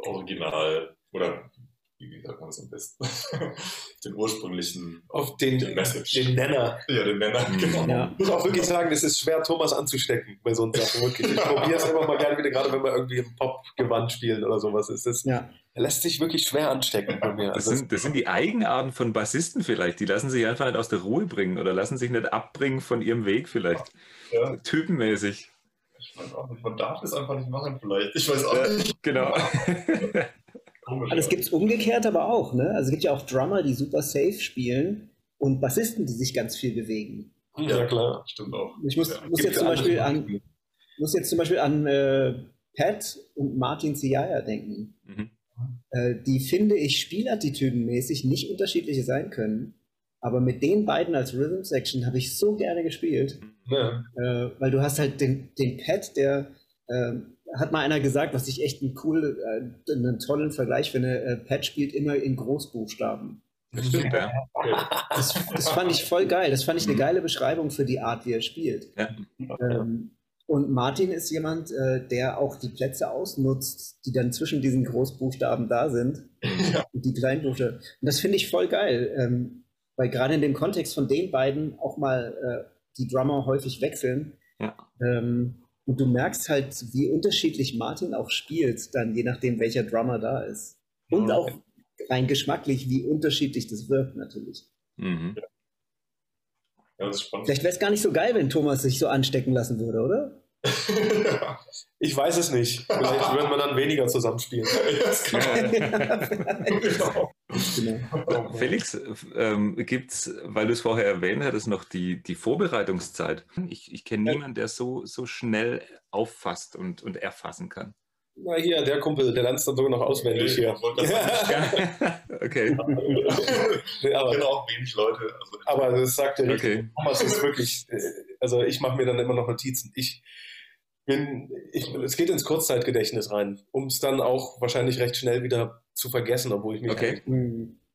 S2: Original oder wie sagt man das am besten? den ursprünglichen.
S3: Auf den, den, Message. den Nenner.
S2: Ja, den Nenner,
S3: mhm. genau. Ja. Ich muss auch wirklich sagen, es ist schwer, Thomas anzustecken bei so einer Sachen. Wirklich. Ich probiere es immer mal gerne wieder, gerade wenn wir irgendwie im Pop-Gewand spielen oder sowas. Es ist, ja. Er lässt sich wirklich schwer anstecken bei mir.
S4: Das, also sind, das sind die Eigenarten von Bassisten vielleicht. Die lassen sich einfach nicht aus der Ruhe bringen oder lassen sich nicht abbringen von ihrem Weg vielleicht. Ja. Typenmäßig.
S2: Ich weiß auch nicht, man darf es einfach nicht machen vielleicht. Ich weiß auch nicht.
S4: Genau.
S1: Also es gibt es umgekehrt aber auch, ne? Also es gibt ja auch Drummer, die super safe spielen und Bassisten, die sich ganz viel bewegen.
S2: Ja, klar, stimmt auch.
S1: Ich muss, ja, muss jetzt zum Beispiel an, muss jetzt zum Beispiel an äh, Pat und Martin Ziaya denken. Mhm. Äh, die finde ich spielattitüdenmäßig nicht unterschiedliche sein können. Aber mit den beiden als Rhythm Section habe ich so gerne gespielt. Ja. Äh, weil du hast halt den, den Pat, der ähm, hat mal einer gesagt, was ich echt einen cool, äh, einen tollen Vergleich finde. Äh, Pat spielt immer in Großbuchstaben.
S4: Das stimmt, ja.
S1: Das, das, fand ich voll geil. Das fand ich eine geile Beschreibung für die Art, wie er spielt. Ja. Ähm, und Martin ist jemand, äh, der auch die Plätze ausnutzt, die dann zwischen diesen Großbuchstaben da sind. Ja. Und die Kleinbuchstaben. Und das finde ich voll geil. Ähm, weil gerade in dem Kontext von den beiden auch mal äh, die Drummer häufig wechseln. Ja. Ähm, und du merkst halt, wie unterschiedlich Martin auch spielt, dann je nachdem, welcher Drummer da ist. Und auch rein geschmacklich, wie unterschiedlich das wirkt, natürlich. Mhm. Ja, das ist spannend. Vielleicht wäre es gar nicht so geil, wenn Thomas sich so anstecken lassen würde, oder?
S3: ich weiß es nicht. Vielleicht würden wir dann weniger zusammenspielen.
S4: genau. genau. Felix, ähm, gibt es, weil du es vorher erwähnt hattest, noch die, die Vorbereitungszeit? Ich, ich kenne niemanden, der so, so schnell auffasst und, und erfassen kann.
S3: Na hier, der Kumpel, der lernt dann sogar noch auswendig hier.
S4: okay.
S2: aber, genau, auch wenig Leute.
S3: Also, aber das sagt ja. Okay. Thomas ist wirklich, äh, also ich mache mir dann immer noch Notizen. Ich bin, ich, es geht ins Kurzzeitgedächtnis rein, um es dann auch wahrscheinlich recht schnell wieder zu vergessen, obwohl ich mich
S4: okay.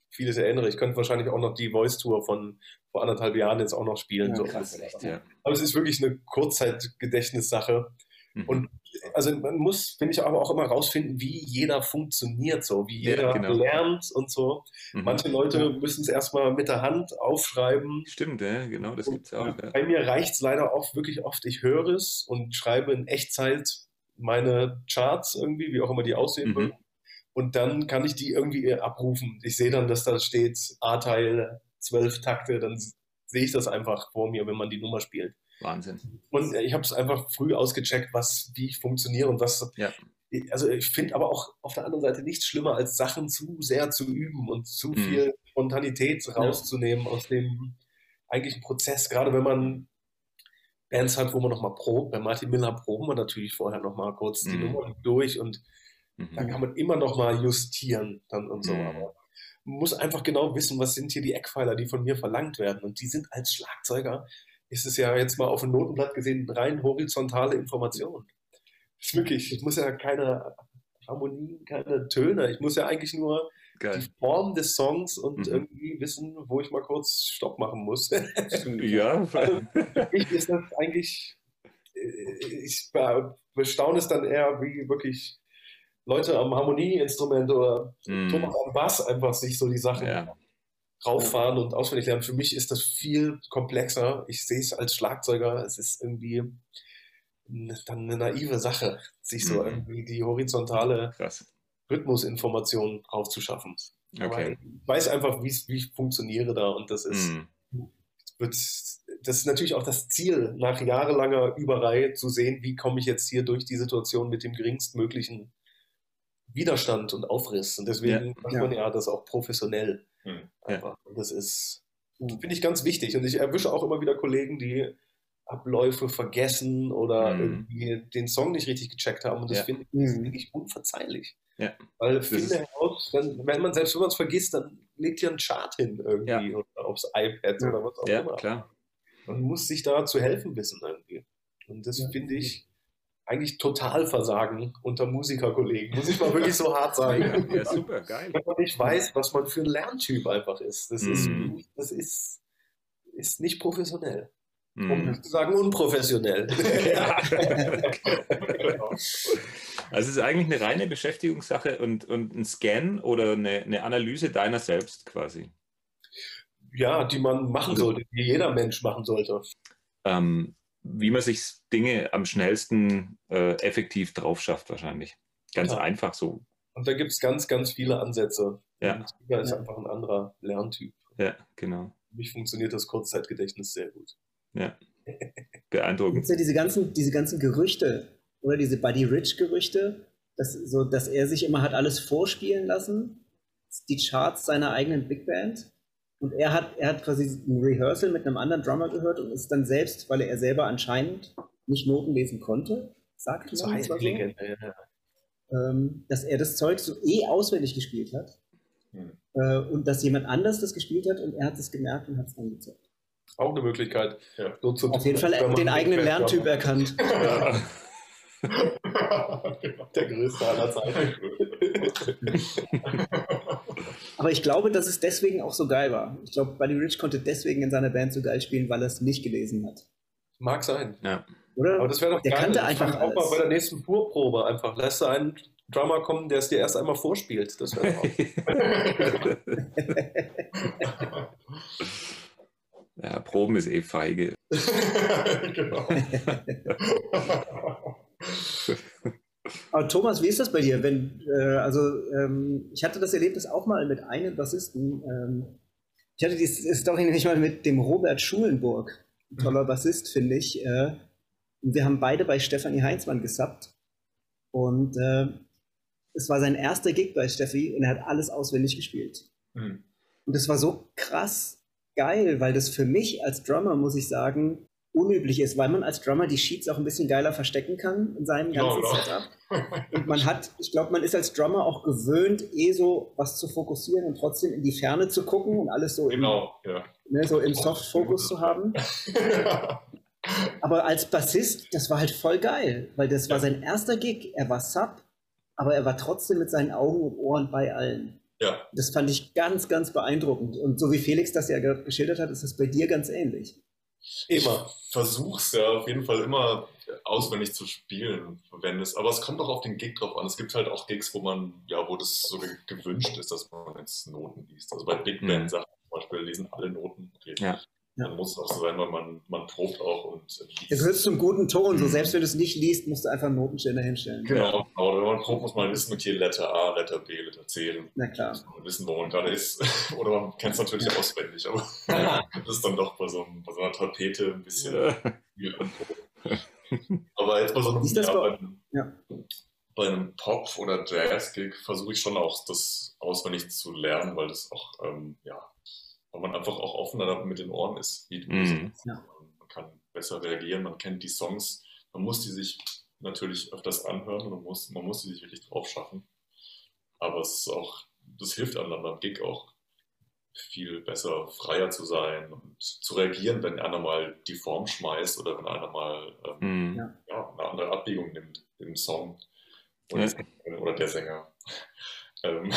S3: vieles erinnere. Ich könnte wahrscheinlich auch noch die Voice-Tour von vor anderthalb Jahren jetzt auch noch spielen. Ja, so.
S4: krass, echt, ja.
S3: Aber es ist wirklich eine Kurzzeitgedächtnissache. Mhm. Und also man muss, finde ich, aber auch immer rausfinden, wie jeder funktioniert, so wie jeder ja, genau. lernt und so. Mhm. Manche Leute müssen es erstmal mit der Hand aufschreiben.
S4: Stimmt, ja, genau, das gibt es auch.
S3: Ja. Bei mir reicht es leider auch wirklich oft, ich höre es und schreibe in Echtzeit meine Charts irgendwie, wie auch immer die aussehen mhm. würden. Und dann kann ich die irgendwie abrufen. Ich sehe dann, dass da steht A-Teil, zwölf Takte, dann sehe ich das einfach vor mir, wenn man die Nummer spielt.
S4: Wahnsinn.
S3: Und ich habe es einfach früh ausgecheckt, was, wie ich funktioniere und was. Ja. Also ich finde aber auch auf der anderen Seite nichts schlimmer, als Sachen zu sehr zu üben und zu mhm. viel Spontanität rauszunehmen ja. aus dem eigentlichen Prozess. Gerade wenn man Bands hat, wo man nochmal probt. Bei Martin Miller proben wir natürlich vorher nochmal kurz mhm. die Nummer durch und mhm. dann kann man immer nochmal justieren dann und so. Mhm. Aber man muss einfach genau wissen, was sind hier die Eckpfeiler, die von mir verlangt werden. Und die sind als Schlagzeuger ist es ja jetzt mal auf dem Notenblatt gesehen rein horizontale Information. Das ist wirklich, ich muss ja keine Harmonien, keine Töne, ich muss ja eigentlich nur Geil. die Form des Songs und mhm. irgendwie wissen, wo ich mal kurz Stopp machen muss.
S4: ja.
S3: Also, ich ist das eigentlich, äh, ich bestaune es dann eher, wie wirklich Leute am Harmonieinstrument oder mhm. Thomas am Bass einfach sich so die Sachen ja rauffahren und auswendig lernen. Für mich ist das viel komplexer. Ich sehe es als Schlagzeuger, es ist irgendwie dann eine naive Sache, sich so mhm. irgendwie die horizontale Krass. Rhythmusinformation aufzuschaffen. Okay. Ich weiß einfach, wie ich funktioniere da und das ist, mhm. wird, das ist natürlich auch das Ziel, nach jahrelanger Überreihe zu sehen, wie komme ich jetzt hier durch die Situation mit dem geringstmöglichen Widerstand und Aufriss. Und deswegen ja, macht man ja das auch professionell. Mhm. Einfach. Und das ist, finde ich, ganz wichtig. Und ich erwische auch immer wieder Kollegen, die Abläufe vergessen oder mhm. irgendwie den Song nicht richtig gecheckt haben. Und das ja. finde ich mhm. wirklich unverzeihlich. Ja. Weil finde heraus, wenn, wenn man selbst wenn man es vergisst, dann legt ja ein Chart hin irgendwie ja. oder aufs iPad oder was auch
S4: ja,
S3: immer.
S4: Klar.
S3: Man muss sich da zu helfen wissen irgendwie. Und das finde ich eigentlich Totalversagen unter Musikerkollegen, muss ich mal wirklich so hart sagen.
S4: Ja, super, geil.
S3: Wenn man nicht weiß, was man für ein Lerntyp einfach ist. Das,
S4: Mhm.
S3: ist, das ist, ist nicht professionell. Um
S4: Mhm.
S3: nicht zu sagen unprofessionell.
S2: genau.
S4: Also es ist eigentlich eine reine Beschäftigungssache und, und ein Scan oder eine, eine Analyse deiner selbst quasi.
S3: ja, die man machen sollte, die jeder Mensch machen sollte.
S4: Ähm, wie man sich Dinge am schnellsten äh, effektiv drauf schafft wahrscheinlich. Ganz
S3: Ja.
S4: einfach so.
S3: Und da gibt es ganz, ganz viele Ansätze.
S4: Ja.
S3: Und Sieger ist
S1: Ja.
S3: einfach ein anderer Lerntyp.
S4: Ja, genau.
S3: Für mich funktioniert das Kurzzeitgedächtnis sehr gut.
S4: Beeindruckend.
S1: Gibt ja diese ganzen, diese ganzen Gerüchte oder diese Buddy Rich Gerüchte, dass, so, dass er sich immer hat alles vorspielen lassen, die Charts seiner eigenen Big Band. Und er hat, er hat quasi ein Rehearsal mit einem anderen Drummer gehört und ist dann selbst, weil er selber anscheinend nicht Noten lesen konnte, sagt
S3: So
S1: man
S3: ja.
S1: ähm, dass er das Zeug so eh auswendig gespielt hat
S2: Hm.
S1: äh, und dass jemand anders das gespielt hat und er hat es gemerkt und hat es dann gezeigt.
S3: Auch eine Möglichkeit.
S2: Ja.
S3: So zu
S1: Auf jeden Fall den eigenen Lerntyp erkannt.
S4: Ja.
S3: Der größte aller Zeiten.
S1: Aber ich glaube, dass es deswegen auch so geil war. Ich glaube, Buddy Rich konnte deswegen in seiner Band so geil spielen, weil er es nicht gelesen hat.
S3: Mag sein.
S4: ja.
S1: Oder?
S3: Aber das wäre doch
S1: Der
S3: geil.
S1: kannte einfach
S3: auch mal
S1: alles.
S3: bei der nächsten Purprobe einfach. Lässt du einen Drummer kommen, der es dir erst einmal vorspielt. Das wäre doch auch.
S4: ja, Proben ist eh feige.
S2: genau.
S1: Aber Thomas, wie ist das bei dir? Wenn, äh, also ähm, ich hatte das Erlebnis auch mal mit einem Bassisten. Ähm, ich hatte die Story nämlich mal mit dem Robert Schulenburg. Ein toller Bassist, finde ich. Äh, wir haben beide bei Stefanie Heinzmann gesappt. Und äh, es war sein erster Gig bei Steffi und er hat alles auswendig gespielt.
S2: Hm.
S1: Und das war so krass geil, weil das für mich als Drummer, muss ich sagen, unüblich ist, weil man als Drummer die Sheets auch ein bisschen geiler verstecken kann in seinem ganzen
S2: genau.
S1: Setup. Und man hat, ich glaube, man ist als Drummer auch gewöhnt, eh so was zu fokussieren und trotzdem in die Ferne zu gucken und alles so im,
S2: genau, ja.
S1: ne, so im Soft-Fokus zu haben. Aber als Bassist, das war halt voll geil, weil das war
S2: Ja.
S1: sein erster Gig. Er war Sub, aber er war trotzdem mit seinen Augen und Ohren bei allen.
S2: ja,
S1: Das fand ich ganz, ganz beeindruckend. Und so wie Felix das ja gerade geschildert hat, ist das bei dir ganz ähnlich.
S3: Immer.
S2: Ich versuch's ja auf jeden Fall immer auswendig zu spielen, wenn es, aber es kommt auch auf den Gig drauf an. Es gibt halt auch Gigs, wo man, ja, wo das so ge gewünscht ist, dass man jetzt Noten liest. Also bei Big
S4: Mhm.
S2: Band Sachen zum Beispiel lesen alle Noten.
S4: Ja.
S2: Dann muss es auch so sein, weil man, man probt auch und liest.
S1: Das gehört zum guten Ton. So selbst wenn du es nicht liest, musst du einfach einen Notenständer hinstellen.
S2: Genau, aber wenn man probt, muss man wissen, okay, Letter A, Letter B, Letter C.
S1: Na klar.
S2: muss man wissen, wo man gerade ist. Oder man kennt es natürlich auswendig, aber das ist dann doch bei so, einem, bei so einer Tapete ein bisschen anproben. Aber jetzt bei so einem,
S1: ist das
S2: ja,
S1: bei-
S2: bei, einem-
S1: Ja.
S2: bei einem Pop- oder Jazz-Gig versuche ich schon auch, das auswendig zu lernen, weil das auch, ähm, ja, weil man einfach auch offener mit den Ohren ist. Wie du
S4: Mhm.
S1: Ja.
S2: Man kann besser reagieren, man kennt die Songs, man muss die sich natürlich öfters anhören und man muss, man muss die sich wirklich drauf schaffen. Aber es ist auch, das hilft einem beim Gig auch viel besser, freier zu sein und zu reagieren, wenn einer mal die Form schmeißt oder wenn einer mal ähm,
S4: Mhm.
S1: Ja.
S2: eine andere Abbiegung nimmt im Song. Und
S4: Ja.
S2: oder der Sänger. ähm,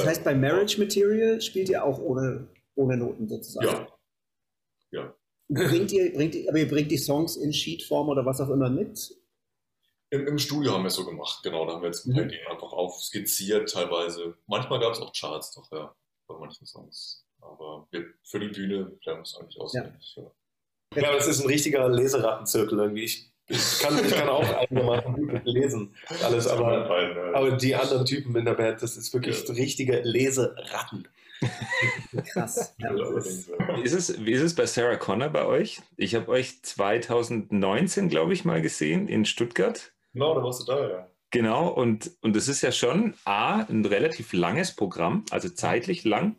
S1: Das heißt, bei Marriage Material spielt ihr auch ohne, ohne Noten sozusagen.
S2: ja,
S1: Bringt ihr, bringt ihr, aber ihr bringt die Songs in Sheetform oder was auch immer mit?
S2: im, im Studio haben wir es so gemacht, genau. Da haben wir jetzt ein paar
S1: Mhm.
S2: Ideen einfach aufskizziert teilweise. Manchmal gab es auch Charts doch, ja, bei manchen Songs. Aber wir, für die Bühne lernen wir es eigentlich auswendig. Ja.
S3: Ja, das ist ein richtiger Leserattenzirkel irgendwie. Ich, ich, kann, ich kann auch einigermaßen gut lesen. Alles, aber, aber die anderen Typen in der Band, das ist wirklich
S2: Ja.
S3: richtige Leseratten.
S1: Krass. Ja, ist,
S4: Wie ist, es, wie ist es bei Sarah Connor bei euch? Ich habe euch 2019, glaube ich, mal gesehen in Stuttgart.
S2: Genau, da warst du da, ja.
S4: Genau, und, und das ist ja schon A, ein relativ langes Programm, also zeitlich lang,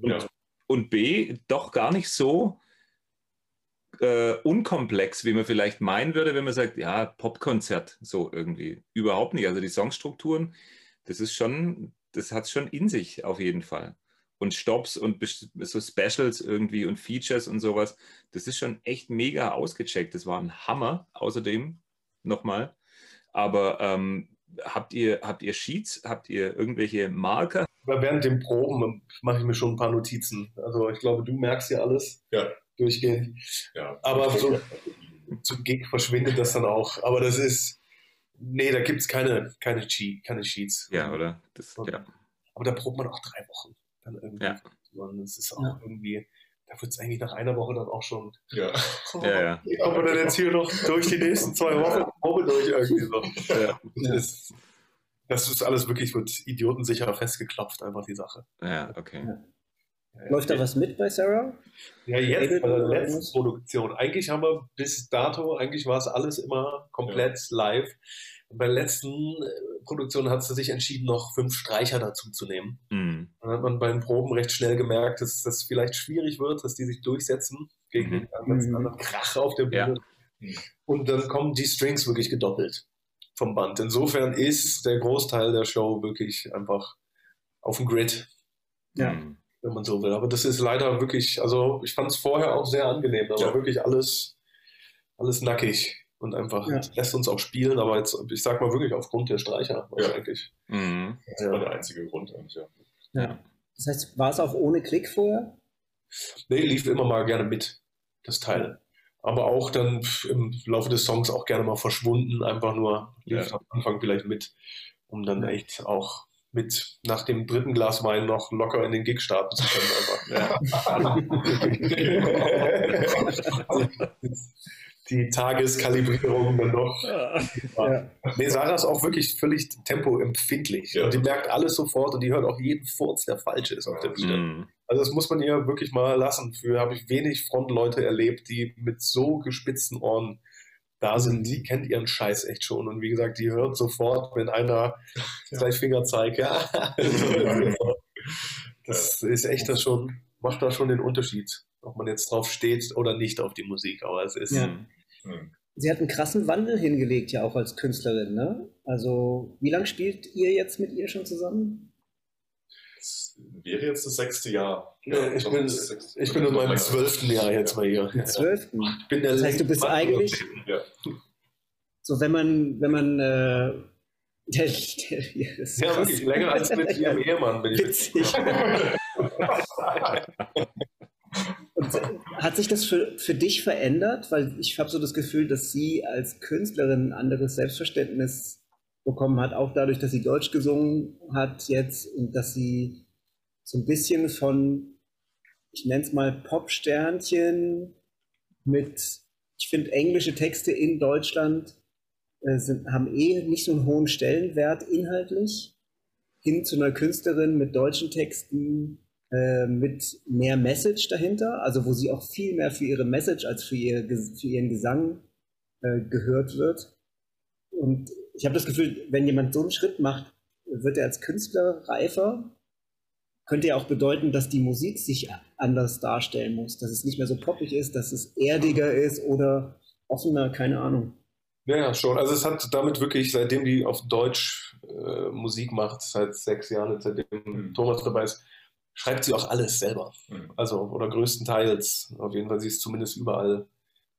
S4: und,
S2: ja.
S4: und B, doch gar nicht so äh, unkomplex, wie man vielleicht meinen würde, wenn man sagt, ja, Popkonzert, so irgendwie. Überhaupt nicht. Also die Songstrukturen, das ist schon, das hat es schon in sich auf jeden Fall. Und Stops und so Specials irgendwie und Features und sowas, das ist schon echt mega ausgecheckt. Das war ein Hammer. Außerdem, nochmal. Aber ähm, habt, ihr, habt ihr Sheets? Habt ihr irgendwelche Marker?
S3: Während dem Proben mache ich mir schon ein paar Notizen. Also ich glaube, du merkst ja alles
S2: Ja.
S3: Durchgehend.
S2: Ja.
S3: Aber so zum Gig verschwindet das dann auch. Aber das ist, nee, da gibt es keine, keine, Cheat, keine Sheets.
S4: Ja, oder? Das, ja.
S3: Aber da probt man auch drei Wochen. Dann irgendwie.
S4: Ja.
S3: Und es ist auch
S1: Ja.
S3: irgendwie, da wird es eigentlich nach einer Woche dann auch schon.
S2: Ja.
S4: Ja, ja.
S3: Aber dann jetzt hier noch durch die nächsten zwei Wochen Probe durch irgendwie so.
S4: Ja.
S3: Das, ist, das ist alles wirklich, wird idiotensicher festgeklopft, einfach die Sache.
S4: ja, okay.
S3: Ja.
S1: Läuft da was mit bei Sarah?
S3: Ja, jetzt bei der letzten? Produktion. Eigentlich haben wir bis dato, eigentlich war es alles immer komplett live. Und bei der letzten äh, Produktion hat sie sich entschieden, noch fünf Streicher dazu zu nehmen.
S4: Mhm.
S3: Dann hat man bei den Proben recht schnell gemerkt, dass das vielleicht schwierig wird, dass die sich durchsetzen gegen
S4: Mhm.
S3: den ganzen
S1: Mhm.
S3: anderen Krach auf der
S4: Ja.
S3: Bühne. Und dann kommen die Strings wirklich gedoppelt vom Band. Insofern ist der Großteil der Show wirklich einfach auf dem Grid
S1: Ja.
S4: Mhm.
S3: Wenn man so will. Aber das ist leider wirklich, also ich fand es vorher auch sehr angenehm. Da war
S2: Ja.
S3: wirklich alles, alles nackig und einfach
S1: Ja.
S3: lässt uns auch spielen, aber jetzt, ich sag mal wirklich aufgrund der Streicher wahrscheinlich.
S4: Mhm.
S2: Das war der einzige Grund eigentlich, ja.
S1: Ja. Das heißt, war es auch ohne Klick vorher?
S3: Nee, lief immer mal gerne mit, das Teil. Aber auch dann im Laufe des Songs auch gerne mal verschwunden, einfach nur lief
S4: Ja.
S3: am Anfang vielleicht mit, um dann echt auch mit nach dem dritten Glas Wein noch locker in den Gig starten zu können. Einfach. Die Tageskalibrierung dann doch.
S1: Ja.
S3: Nee, Sarah ist auch wirklich völlig tempoempfindlich.
S2: Ja.
S3: Und die merkt alles sofort und die hört auch jeden Furz, der falsch ist auf der Bühne.
S4: Mhm.
S3: Also das muss man ihr wirklich mal lassen. Für habe ich wenig Frontleute erlebt, die mit so gespitzten Ohren da sind. Die kennt ihren Scheiß echt schon. Und wie gesagt, die hört sofort, wenn einer gleich Finger zeigt. Ja. Das ist echt das schon, macht da schon den Unterschied, ob man jetzt drauf steht oder nicht auf die Musik. Aber es ist
S1: Ja. Sie hat einen krassen Wandel hingelegt, ja auch als Künstlerin, ne? Also, wie lange spielt ihr jetzt mit ihr schon zusammen?
S2: Wäre jetzt das sechste Jahr.
S3: Ja, ich
S2: glaube,
S3: bin-
S2: sechste-
S3: ich bin in meinem zwölften Jahr jetzt mal hier.
S1: Im zwölften.
S3: Ich bin der
S1: Das heißt, du bist
S3: Mann
S1: eigentlich-
S2: Ja.
S1: So, wenn man, wenn man, äh, der, der, das ist
S3: Ja, wirklich länger als mit ihrem Ehemann bin ich.
S1: Witzig. Und hat sich das für, für dich verändert? Weil ich habe so das Gefühl, dass sie als Künstlerin ein anderes Selbstverständnis bekommen hat, auch dadurch, dass sie Deutsch gesungen hat jetzt und dass sie so ein bisschen von, ich nenne es mal Popsternchen mit, ich finde englische Texte in Deutschland äh, sind, haben eh nicht so einen hohen Stellenwert inhaltlich, hin zu einer Künstlerin mit deutschen Texten, äh, mit mehr Message dahinter, also wo sie auch viel mehr für ihre Message als für, ihr, für ihren Gesang äh, gehört wird. Und ich habe das Gefühl, wenn jemand so einen Schritt macht, wird er als Künstler reifer. Könnte ja auch bedeuten, dass die Musik sich anders darstellen muss, dass es nicht mehr so poppig ist, dass es erdiger ist oder offener, keine Ahnung.
S3: Ja, ja, schon. Also es hat damit wirklich, seitdem die auf Deutsch äh, Musik macht, seit sechs Jahren, seitdem
S2: Mhm.
S3: Thomas dabei ist, schreibt sie auch alles selber.
S2: Hm.
S3: Also, oder größtenteils. Auf jeden Fall, sie ist zumindest überall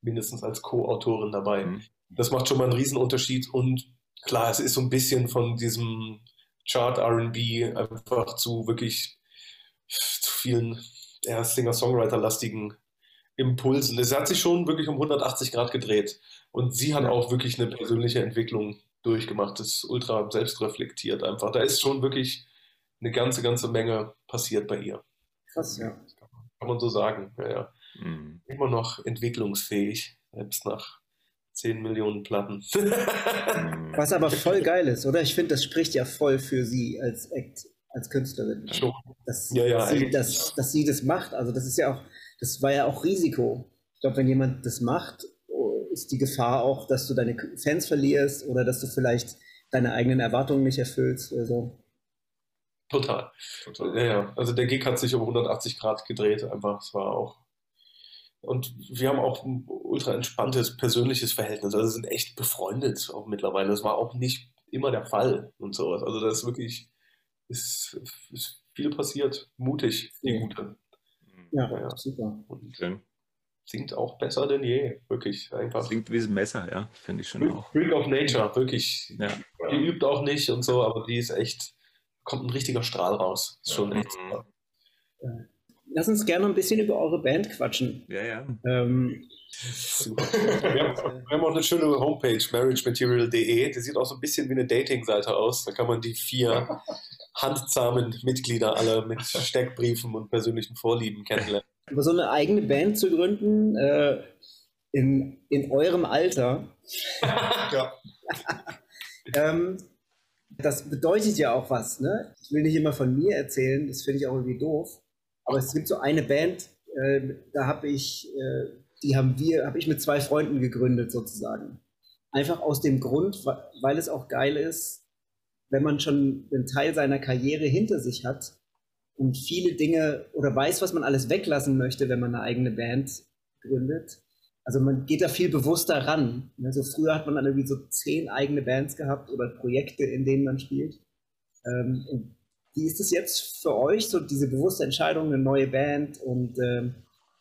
S3: mindestens als Co-Autorin dabei.
S4: Mhm.
S3: Das macht schon mal einen Riesenunterschied. Und klar, es ist so ein bisschen von diesem Chart RB einfach zu wirklich zu vielen eher Singer-Songwriter-lastigen Impulsen. Es hat sich schon wirklich um 180 Grad gedreht. Und sie hat
S1: Ja.
S3: auch wirklich eine persönliche Entwicklung durchgemacht. Das ist ultra selbstreflektiert einfach. Da ist schon wirklich eine ganze, ganze Menge passiert bei ihr.
S1: Krass, ja.
S3: Kann man so sagen. Ja, ja.
S4: Mhm.
S3: Immer noch entwicklungsfähig, selbst nach 10 Millionen Platten.
S4: Mhm.
S1: Was aber voll geil ist, oder? Ich finde, das spricht ja voll für sie als Act, als Künstlerin.
S3: Schon.
S1: Dass,
S3: Ja, ja,
S1: dass, sie, dass, dass sie das macht. Also das ist ja auch, das war ja auch Risiko. Ich glaube, wenn jemand das macht, ist die Gefahr auch, dass du deine Fans verlierst oder dass du vielleicht deine eigenen Erwartungen nicht erfüllst. Also,
S3: Total.
S2: Total.
S3: Ja, ja. Also der Gig hat sich um 180 Grad gedreht, einfach. Es war auch. Und wir haben auch ein ultra entspanntes persönliches Verhältnis. Also sind echt befreundet auch mittlerweile. Das war auch nicht immer der Fall und sowas. Also das ist wirklich, ist, ist viel passiert. Mutig, die. Gute.
S1: ja,
S3: Ja, ja.
S1: super.
S3: Und
S4: Schön.
S3: singt auch besser denn je, wirklich. Einfach.
S4: Singt wie ein Messer, ja, finde ich schon auch.
S3: Freak of Nature, wirklich.
S4: Ja.
S3: Die übt auch nicht und so, aber die ist echt, kommt ein richtiger Strahl raus. Ist schon echt super.
S1: Lass uns gerne ein bisschen über eure Band quatschen.
S4: Ja, ja.
S1: Ähm,
S3: Super. Wir haben, wir haben auch eine schöne Homepage, marriagematerial.de. Die sieht auch so ein bisschen wie eine Dating-Seite aus. Da kann man die vier handzahmen Mitglieder alle mit Steckbriefen und persönlichen Vorlieben kennenlernen.
S1: aber so eine eigene Band zu gründen, äh, in, in eurem Alter,
S2: Ja.
S1: ähm, das bedeutet ja auch was. Ne? Ich will nicht immer von mir erzählen, das finde ich auch irgendwie doof. Aber es gibt so eine Band, äh, da habe ich, äh, die haben wir, habe ich mit zwei Freunden gegründet sozusagen. Einfach aus dem Grund, weil es auch geil ist, wenn man schon einen Teil seiner Karriere hinter sich hat und viele Dinge oder weiß, was man alles weglassen möchte, wenn man eine eigene Band gründet. Also man geht da viel bewusster ran. Ne? So früher hat man dann irgendwie so zehn eigene Bands gehabt oder Projekte, in denen man spielt. Ähm, wie ist es jetzt für euch, so diese bewusste Entscheidung, eine neue Band und ähm,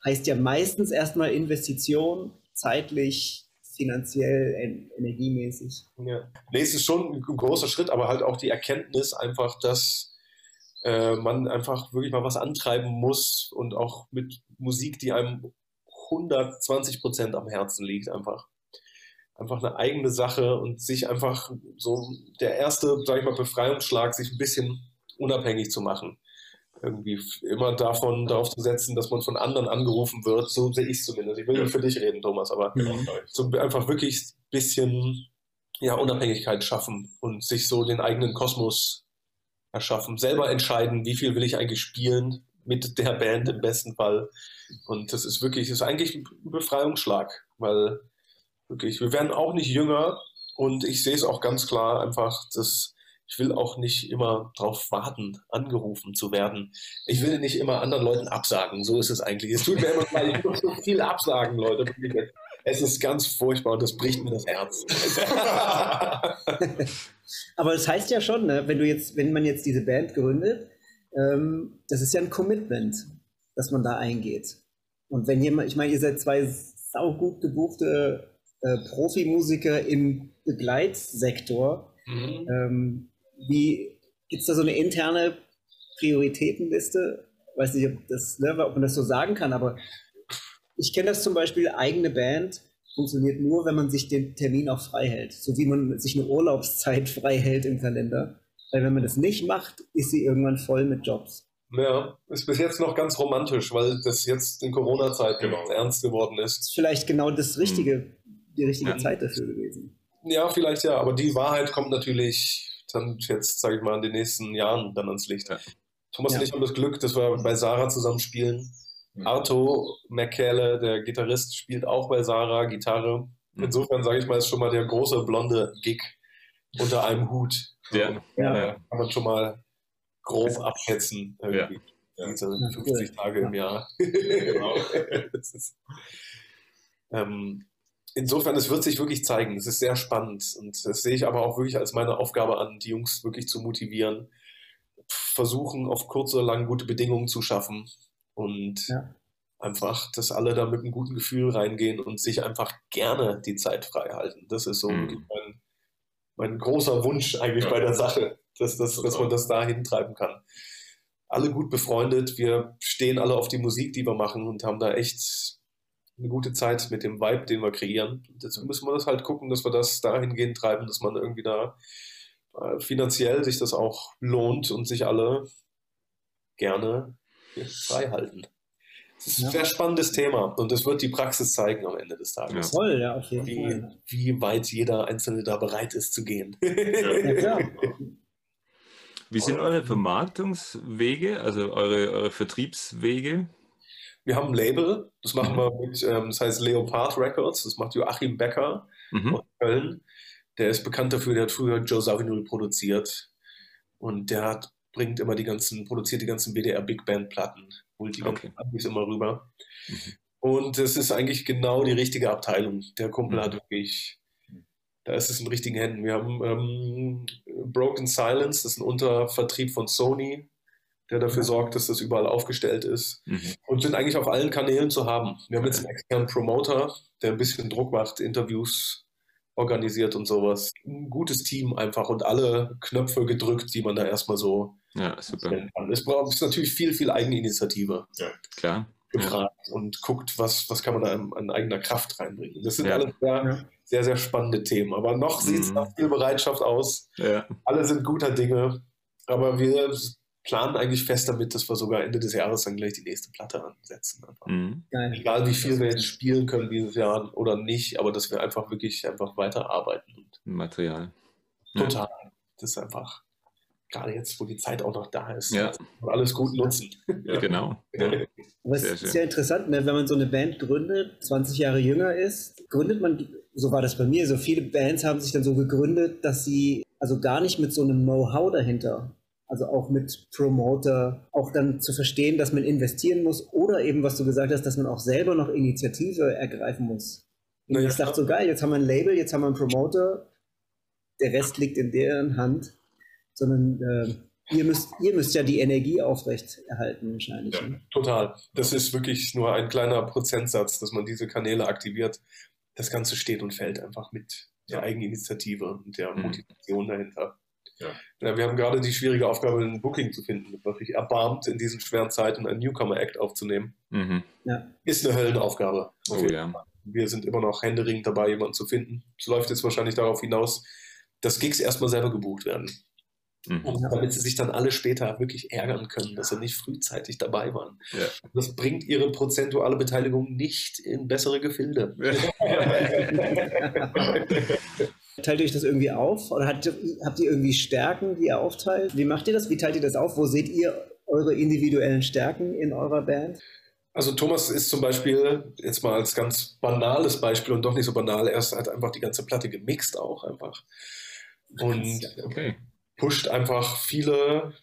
S1: heißt ja meistens erstmal Investition, zeitlich, finanziell, en energiemäßig.
S3: Ja. Nee, es ist schon ein großer Schritt, aber halt auch die Erkenntnis einfach, dass äh, man einfach wirklich mal was antreiben muss und auch mit Musik, die einem 120 Prozent am Herzen liegt, einfach. Einfach eine eigene Sache und sich einfach so der erste, sag ich mal, Befreiungsschlag, sich ein bisschen unabhängig zu machen. Irgendwie immer davon, darauf zu setzen, dass man von anderen angerufen wird, so sehe ich es zumindest. Ich will nicht für dich reden, Thomas, aber so einfach wirklich ein bisschen ja, Unabhängigkeit schaffen und sich so den eigenen Kosmos erschaffen. Selber entscheiden, wie viel will ich eigentlich spielen mit der Band im besten Fall. Und das ist wirklich, das ist eigentlich ein Befreiungsschlag, weil wirklich, wir werden auch nicht jünger und ich sehe es auch ganz klar einfach, dass ich will auch nicht immer darauf warten, angerufen zu werden. Ich will nicht immer anderen Leuten absagen. So ist es eigentlich. Es tut mir immer leid, ich muss so viel absagen, Leute. Es ist ganz furchtbar und das bricht mir das Herz.
S1: Aber das heißt ja schon, ne, wenn du jetzt, wenn man jetzt diese Band gründet, ähm, das ist ja ein Commitment, das man da eingeht. Und wenn jemand, ich meine, ihr seid zwei saugut gebuchte äh, Profimusiker im Begleitsektor,
S3: Mhm.
S1: ähm, wie gibt es da so eine interne Prioritätenliste? Weiß nicht, ob, das, ne, ob man das so sagen kann, aber ich kenne das zum Beispiel, eigene Band funktioniert nur, wenn man sich den Termin auch frei hält. So wie man sich eine Urlaubszeit frei hält im Kalender. Weil wenn man das nicht macht, ist sie irgendwann voll mit Jobs.
S3: Ja, ist bis jetzt noch ganz romantisch, weil das jetzt in Corona-Zeiten
S2: Genau.
S3: ernst geworden ist.
S1: ist vielleicht genau das richtige, die richtige
S4: Ja.
S1: Zeit dafür gewesen.
S3: Ja, vielleicht ja, aber die Wahrheit kommt natürlich dann jetzt, sage ich mal, in den nächsten Jahren dann ans Licht.
S4: Ja.
S3: Thomas
S1: Ja.
S3: und ich haben das Glück, dass wir bei Sarah zusammen spielen.
S2: Mhm.
S3: Arto McKelle, der Gitarrist, spielt auch bei Sarah Gitarre.
S4: Mhm.
S3: Insofern sage ich mal, ist schon mal der große blonde Gig unter einem Hut.
S4: Ja.
S1: Ja.
S3: Kann man schon mal grob abschätzen. Irgendwie.
S2: Ja.
S3: Diese
S1: Ja,
S3: 50
S1: cool.
S3: Tage im Jahr.
S2: Genau.
S3: ist, ähm, insofern, es wird sich wirklich zeigen. Es ist sehr spannend. Und das sehe ich aber auch wirklich als meine Aufgabe an, die Jungs wirklich zu motivieren. Versuchen, auf kurz oder lang gute Bedingungen zu schaffen. Und
S1: Ja.
S3: einfach, dass alle da mit einem guten Gefühl reingehen und sich einfach gerne die Zeit frei halten. Das ist so
S4: Mhm.
S3: wirklich mein, mein großer Wunsch eigentlich
S2: Ja.
S3: bei der Sache, dass, das, dass man das da hintreiben kann. Alle gut befreundet, wir stehen alle auf die Musik, die wir machen und haben da echt eine gute Zeit mit dem Vibe, den wir kreieren. Jetzt müssen wir das halt gucken, dass wir das dahingehend treiben, dass man irgendwie da äh, finanziell sich das auch lohnt und sich alle gerne frei halten. Das ist ein
S1: Ja.
S3: sehr spannendes Thema und das wird die Praxis zeigen am Ende des Tages.
S1: Toll, ja, auf jeden
S3: Wie,
S1: Fall.
S3: wie weit jeder Einzelne da bereit ist zu gehen.
S1: Ja, klar.
S4: Wie sind eure Vermarktungswege, also eure, eure Vertriebswege?
S3: Wir haben ein Label, das machen wir mit, ähm, das heißt Leopard Records, das macht Joachim Becker
S4: Mhm.
S3: aus Köln. Der ist bekannt dafür, der hat früher Joe Zawinul produziert und der hat, bringt immer die ganzen, produziert die ganzen WDR Big Band Platten, holt die
S4: Okay.
S3: ganzen Abis immer rüber.
S4: Mhm.
S3: Und das ist eigentlich genau die richtige Abteilung. Der Kumpel
S4: Mhm.
S3: hat wirklich, da ist es in richtigen Händen. Wir haben ähm, Broken Silence, das ist ein Untervertrieb von Sony. Der dafür sorgt, dass das überall aufgestellt ist
S4: Mhm.
S3: und sind eigentlich auf allen Kanälen zu haben. Wir haben jetzt einen externen Promoter, der ein bisschen Druck macht, Interviews organisiert und sowas. Ein gutes Team einfach und alle Knöpfe gedrückt, die man da erstmal so
S4: Ja, super.
S3: kann. Es braucht natürlich viel, viel Eigeninitiative
S4: Klar.
S3: gefragt und guckt, was, was kann man da an, an eigener Kraft reinbringen. Das sind
S4: Ja.
S3: alles sehr,
S1: Ja.
S3: sehr, sehr spannende Themen. Aber noch sieht es
S4: Mhm.
S3: nach viel Bereitschaft aus.
S4: Ja.
S3: Alle sind guter Dinge. Aber wir planen eigentlich fest damit, dass wir sogar Ende des Jahres dann gleich die nächste Platte ansetzen. Einfach.
S4: Mhm.
S3: Egal wie viel wir jetzt spielen können dieses Jahr oder nicht, aber dass wir einfach wirklich einfach weiterarbeiten. Und
S4: Material. Ja.
S3: total. Das ist einfach, gerade jetzt, wo die Zeit auch noch da ist,
S4: Ja.
S3: und alles gut nutzen.
S2: Ja.
S4: Genau. Ja.
S1: Aber es
S4: Sehr
S1: ist
S4: schön.
S1: sehr interessant, ne? wenn man so eine Band gründet, 20 Jahre jünger ist, gründet man, so war das bei mir, so viele Bands haben sich dann so gegründet, dass sie also gar nicht mit so einem Know-how dahinter, also auch mit Promoter, auch dann zu verstehen, dass man investieren muss oder eben, was du gesagt hast, dass man auch selber noch Initiative ergreifen muss. Und
S3: Naja,
S1: ich dachte so, geil, jetzt haben wir ein Label, jetzt haben wir einen Promoter, der Rest liegt in deren Hand, sondern äh, ihr, müsst, ihr müsst ja die Energie aufrecht erhalten wahrscheinlich.
S2: Ja.
S1: Ne?
S3: Total. Das ist wirklich nur ein kleiner Prozentsatz, dass man diese Kanäle aktiviert. Das Ganze steht und fällt einfach mit der. Eigeninitiative und der
S4: Mhm.
S3: Motivation dahinter.
S2: Ja.
S3: Ja, wir haben gerade die schwierige Aufgabe, ein Booking zu finden, was sich erbarmt, in diesen schweren Zeiten ein Newcomer-Act aufzunehmen.
S4: Mhm.
S1: Ja.
S3: Ist eine Höllenaufgabe.
S4: Oh ja.
S3: Wir sind immer noch händeringend dabei, jemanden zu finden. Es läuft jetzt wahrscheinlich darauf hinaus, dass Gigs erstmal selber gebucht werden.
S4: Mhm.
S3: Und damit sie sich dann alle später wirklich ärgern können, dass sie nicht frühzeitig dabei waren.
S4: Ja.
S3: Das bringt ihre prozentuale Beteiligung nicht in bessere Gefilde.
S1: Teilt ihr euch das irgendwie auf? Oder habt ihr, habt ihr irgendwie Stärken, die ihr aufteilt? Wie macht ihr das? Wie teilt ihr das auf? Wo seht ihr eure individuellen Stärken in eurer Band?
S3: Also Thomas ist zum Beispiel, jetzt mal als ganz banales Beispiel und doch nicht so banal, er hat einfach die ganze Platte gemixt auch einfach. Und
S4: Okay.
S3: pusht einfach viele,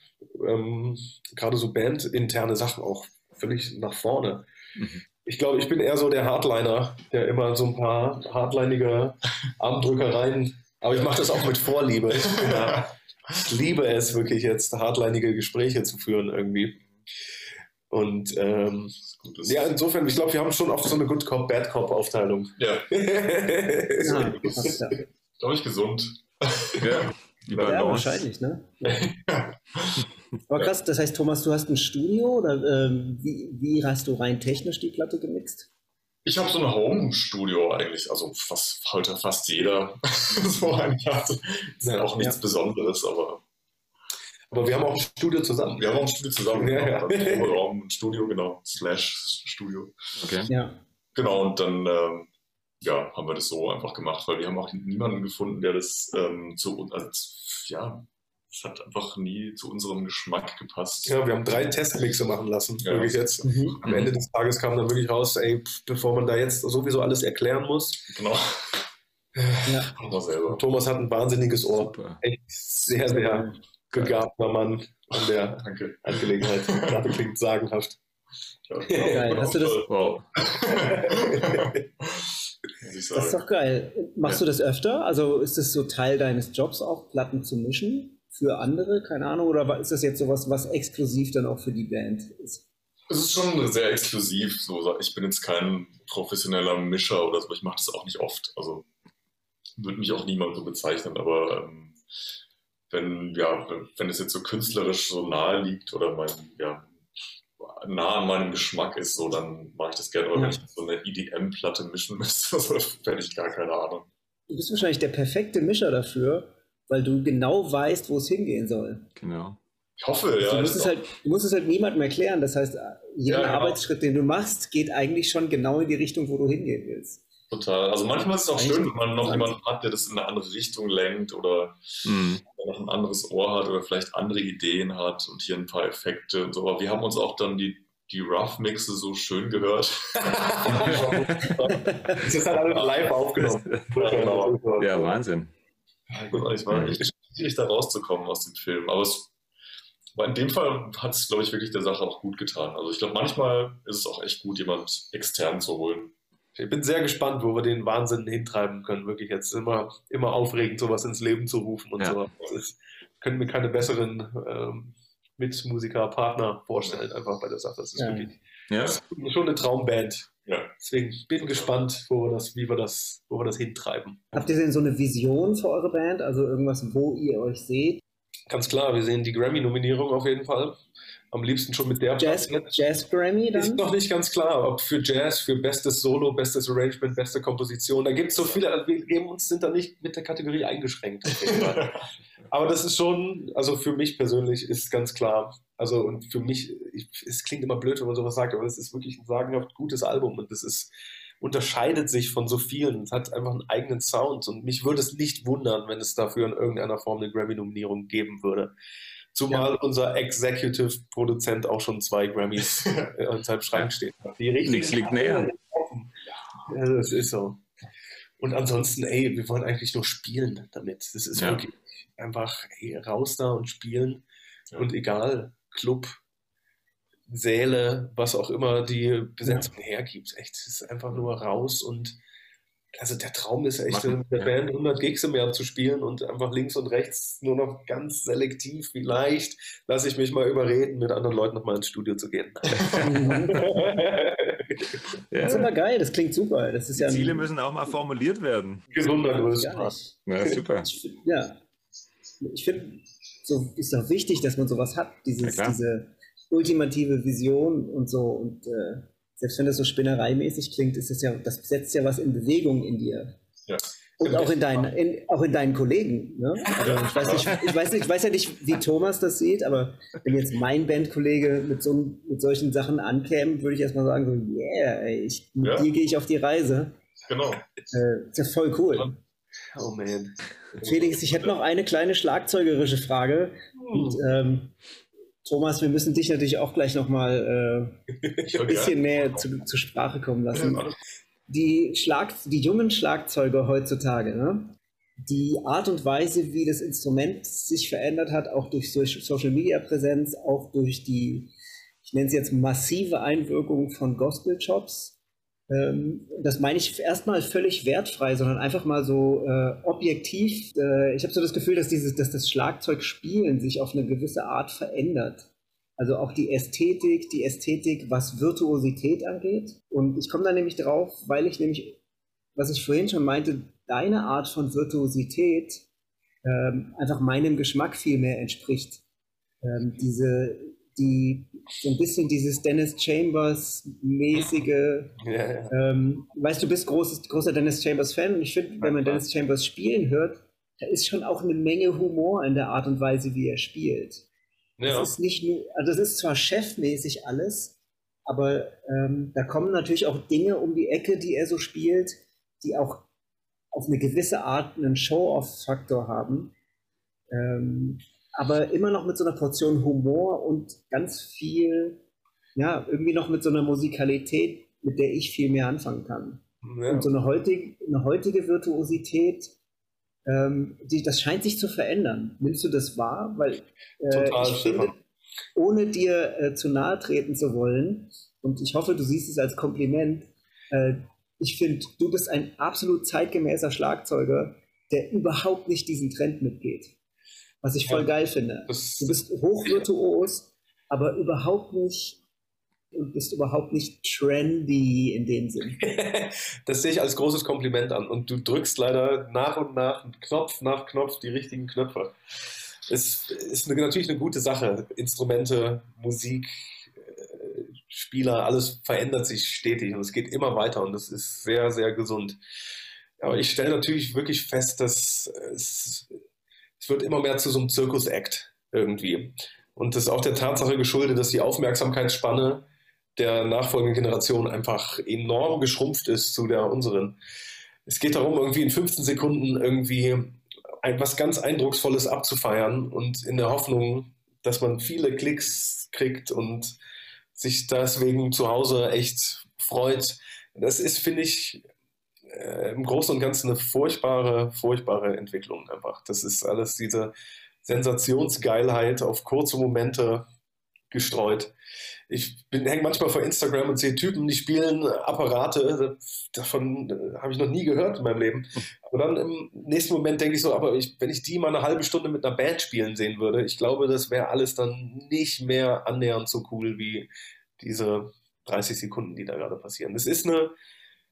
S3: ähm, gerade so bandinterne Sachen auch völlig nach vorne.
S4: Mhm.
S3: Ich glaube, ich bin eher so der Hardliner, der immer so ein paar hardlinige Armdrückereien, aber ich mache das auch mit Vorliebe. Ich, bin da, ich liebe es wirklich jetzt, hardlinige Gespräche zu führen irgendwie. Und ähm, ja, insofern, ich glaube, wir haben schon oft so eine Good Cop, Bad Cop Aufteilung.
S2: ja,
S1: Ja, passt ja.
S2: glaube ich, gesund.
S4: Ja.
S1: Ja, wahrscheinlich, ne? Aber krass, das heißt, Thomas, du hast ein Studio oder ähm, wie, wie hast du rein technisch die Platte gemixt?
S2: Ich habe so ein Home-Studio eigentlich, also was heute fast jeder so eigentlich hat. Das ist ja auch nichts
S1: Ja.
S2: Besonderes, aber
S3: Aber wir haben auch ein Studio zusammen.
S2: wir haben auch ein Studio zusammen.
S3: Ja, ja.
S2: genau. Raum, ein Studio, genau. Slash Studio.
S4: Okay.
S1: Ja.
S2: Genau, und dann ähm, ja, haben wir das so einfach gemacht, weil wir haben auch niemanden gefunden, der das ähm, zu uns, also, ja, es hat einfach nie zu unserem Geschmack gepasst.
S3: Ja, wir haben drei Testmixe machen lassen,
S2: Ja.
S3: wirklich jetzt.
S1: Mhm.
S3: Am Ende des Tages kam dann wirklich raus, ey, bevor man da jetzt sowieso alles erklären muss.
S2: Genau,
S1: ja.
S3: Thomas hat ein wahnsinniges Ohr.
S4: Super.
S3: Echt sehr, sehr begabter Mann an der
S2: Danke.
S3: Angelegenheit. Gerade klingt sagenhaft.
S2: Ja,
S1: Geil. Hast du das-
S4: Wow.
S1: Das ist doch geil. Machst du das öfter? Also ist es so Teil deines Jobs auch, Platten zu mischen für andere? Keine Ahnung. Oder ist das jetzt sowas, was exklusiv dann auch für die Band ist?
S2: Es ist schon sehr exklusiv. So. Ich bin jetzt kein professioneller Mischer oder so. Ich mache das auch nicht oft. Also würde mich auch niemand so bezeichnen. Aber ähm, wenn, ja, wenn es jetzt so künstlerisch so nahe liegt oder mein, ja, nah an meinem Geschmack ist, so, dann mache ich das gerne. Aber
S1: Ja.
S2: wenn ich so eine EDM-Platte mischen müsste, so, hätte ich gar keine Ahnung.
S1: Du bist wahrscheinlich der perfekte Mischer dafür, weil du genau weißt, wo es hingehen soll.
S4: Genau.
S2: Ich hoffe, ja.
S1: du, musst es halt, du musst es halt niemandem erklären. Das heißt, jeder
S2: Ja, genau.
S1: Arbeitsschritt, den du machst, geht eigentlich schon genau in die Richtung, wo du hingehen willst.
S2: Total. Also manchmal ist es auch
S1: Eigentlich
S2: schön, wenn man noch jemanden hat, der das in eine andere Richtung lenkt oder
S4: Mhm.
S2: noch ein anderes Ohr hat oder vielleicht andere Ideen hat und hier ein paar Effekte und so. Aber wir haben uns auch dann die, die Rough-Mixe so schön gehört.
S3: Das ist halt alles live aufgenommen.
S2: Ja, genau.
S4: Ja,
S2: ich war echt schwierig, da rauszukommen aus dem Film. Aber es in dem Fall hat es, glaube ich, wirklich der Sache auch gut getan. Also ich glaube, manchmal ist es auch echt gut, jemand extern zu holen.
S3: Ich bin sehr gespannt, wo wir den Wahnsinn hintreiben können. Wirklich jetzt immer, immer aufregend, sowas ins Leben zu rufen und
S4: Ja.
S3: so. Ist, können wir keine besseren ähm, Mitmusiker, Partner vorstellen, einfach bei der Sache. Das ist
S1: Ja.
S3: wirklich
S4: Ja,
S3: das ist schon eine Traumband.
S2: Ja.
S3: Deswegen bin gespannt, wo wir das, wie wir das, wo wir das hintreiben.
S1: Habt ihr denn so eine Vision für eure Band? Also irgendwas, wo ihr euch seht?
S3: Ganz klar, wir sehen die Grammy-Nominierung auf jeden Fall. Am liebsten schon mit der
S1: Jazz. Jazz Grammy
S3: Ist
S1: dann?
S3: noch nicht ganz klar, ob für Jazz, für bestes Solo, bestes Arrangement, beste Komposition. Da gibt es so viele, also wir geben uns, sind da nicht mit der Kategorie eingeschränkt. Aber das ist schon, also für mich persönlich ist ganz klar, also und für mich, ich, es klingt immer blöd, wenn man sowas sagt, aber es ist wirklich ein sagenhaft gutes Album und es ist, unterscheidet sich von so vielen. Es hat einfach einen eigenen Sound und mich würde es nicht wundern, wenn es dafür in irgendeiner Form eine Grammy-Nominierung geben würde. Zumal unser Executive-Produzent auch schon zwei Grammys äh, in seinem Schrank steht. Die richtigen
S4: Nichts liegt näher.
S3: Ja, das ist so. Und ansonsten, ey, wir wollen eigentlich nur spielen damit. Das ist
S4: Ja.
S3: wirklich einfach ey, raus da und spielen.
S2: Ja.
S3: Und egal, Club, Säle, was auch immer die Besetzung hergibt. Echt, es ist einfach nur raus und also der Traum ist echt,
S4: Machen,
S3: mit der
S4: ja.
S3: Band 100 Gigs im Jahr zu spielen und einfach links und rechts nur noch ganz selektiv, vielleicht lasse ich mich mal überreden, mit anderen Leuten nochmal ins Studio zu gehen.
S1: Das ist aber geil, das klingt super. Das ist
S4: Die
S1: ja
S4: Ziele müssen auch mal formuliert werden.
S3: Gesunder Größenmaß.
S4: Ja, super.
S1: Ich Ja, ich finde, so ist auch wichtig, dass man sowas hat,
S4: Ja,
S1: dieses,
S4: klar.
S1: diese ultimative Vision und so. Und äh, selbst wenn das so spinnereimäßig klingt, ist es ja, das setzt ja was in Bewegung in dir.
S2: Ja.
S1: Und auch in deinen, in, auch in deinen Kollegen. Ne? Also ich, weiß nicht, ich, weiß nicht, ich weiß ja nicht, wie Thomas das sieht, aber wenn jetzt mein Bandkollege mit, so, mit solchen Sachen ankäme, würde ich erstmal sagen, so, yeah, ey, ich, mit
S2: Ja.
S1: dir gehe ich auf die Reise.
S2: Genau.
S1: Äh, ist ja voll cool.
S3: Oh man.
S1: Felix, ich hätte noch eine kleine schlagzeugerische Frage. Und, ähm, Thomas, wir müssen dich natürlich auch gleich nochmal äh, ein bisschen mehr zu, zur Sprache kommen lassen. Die, Schlag, die jungen Schlagzeuger heutzutage, ne? die Art und Weise, wie das Instrument sich verändert hat, auch durch so- Social Media Präsenz, auch durch die, ich nenne es jetzt massive Einwirkung von Gospel Chops, ähm, das meine ich erstmal völlig wertfrei, sondern einfach mal so äh, objektiv. Äh, ich habe so das Gefühl, dass, dieses, dass das Schlagzeugspielen sich auf eine gewisse Art verändert. Also auch die Ästhetik, die Ästhetik, was Virtuosität angeht. Und ich komme da nämlich drauf, weil ich nämlich, was ich vorhin schon meinte, deine Art von Virtuosität ähm, einfach meinem Geschmack viel mehr entspricht. Ähm, diese, die, so ein bisschen dieses Dennis Chambers-mäßige,
S3: Ja, ja.
S1: ähm, weißt du, bist großes, großer Dennis Chambers-Fan und ich finde, wenn man
S3: klar.
S1: Dennis Chambers spielen hört, da ist schon auch eine Menge Humor in der Art und Weise, wie er spielt.
S3: Ja.
S1: Das ist nicht nur, also das ist zwar chefmäßig alles, aber ähm, da kommen natürlich auch Dinge um die Ecke, die er so spielt, die auch auf eine gewisse Art einen Show-off-Faktor haben. Ähm, aber immer noch mit so einer Portion Humor und ganz viel, ja, irgendwie noch mit so einer Musikalität, mit der ich viel mehr anfangen kann.
S3: Ja.
S1: Und so eine heutige, eine heutige Virtuosität, ähm, die, das scheint sich zu verändern. Nimmst du das wahr? Weil äh,
S3: Total,
S1: ich finde, ohne dir äh, zu nahe treten zu wollen, und ich hoffe, du siehst es als Kompliment, äh, ich finde, du bist ein absolut zeitgemäßer Schlagzeuger, der überhaupt nicht diesen Trend mitgeht. Was ich voll
S3: Ja,
S1: geil finde. Du bist hochvirtuos, aber überhaupt nicht und bist überhaupt nicht trendy in dem Sinn.
S3: Das sehe ich als großes Kompliment an. Und du drückst leider nach und nach Knopf nach Knopf die richtigen Knöpfe. Es ist eine, natürlich eine gute Sache. Instrumente, Musik, äh, Spieler, alles verändert sich stetig und es geht immer weiter und das ist sehr, sehr gesund. Aber ich stelle natürlich wirklich fest, dass es wird immer mehr zu so einem Zirkus-Act irgendwie. Und das ist auch der Tatsache geschuldet, dass die Aufmerksamkeitsspanne der nachfolgenden Generation einfach enorm geschrumpft ist zu der unseren. Es geht darum, irgendwie in 15 Sekunden irgendwie etwas ganz Eindrucksvolles abzufeiern und in der Hoffnung, dass man viele Klicks kriegt und sich deswegen zu Hause echt freut. Das ist, finde ich, äh, im Großen und Ganzen eine furchtbare, furchtbare Entwicklung einfach. Das ist alles diese Sensationsgeilheit auf kurze Momente gestreut. Ich hänge manchmal vor Instagram und sehe Typen, die spielen Apparate. Davon äh, habe ich noch nie gehört in meinem Leben. Aber dann im nächsten Moment denke ich so, aber ich, wenn ich die mal eine halbe Stunde mit einer Band spielen sehen würde, ich glaube, das wäre alles dann nicht mehr annähernd so cool wie diese 30 Sekunden, die da gerade passieren. Das ist eine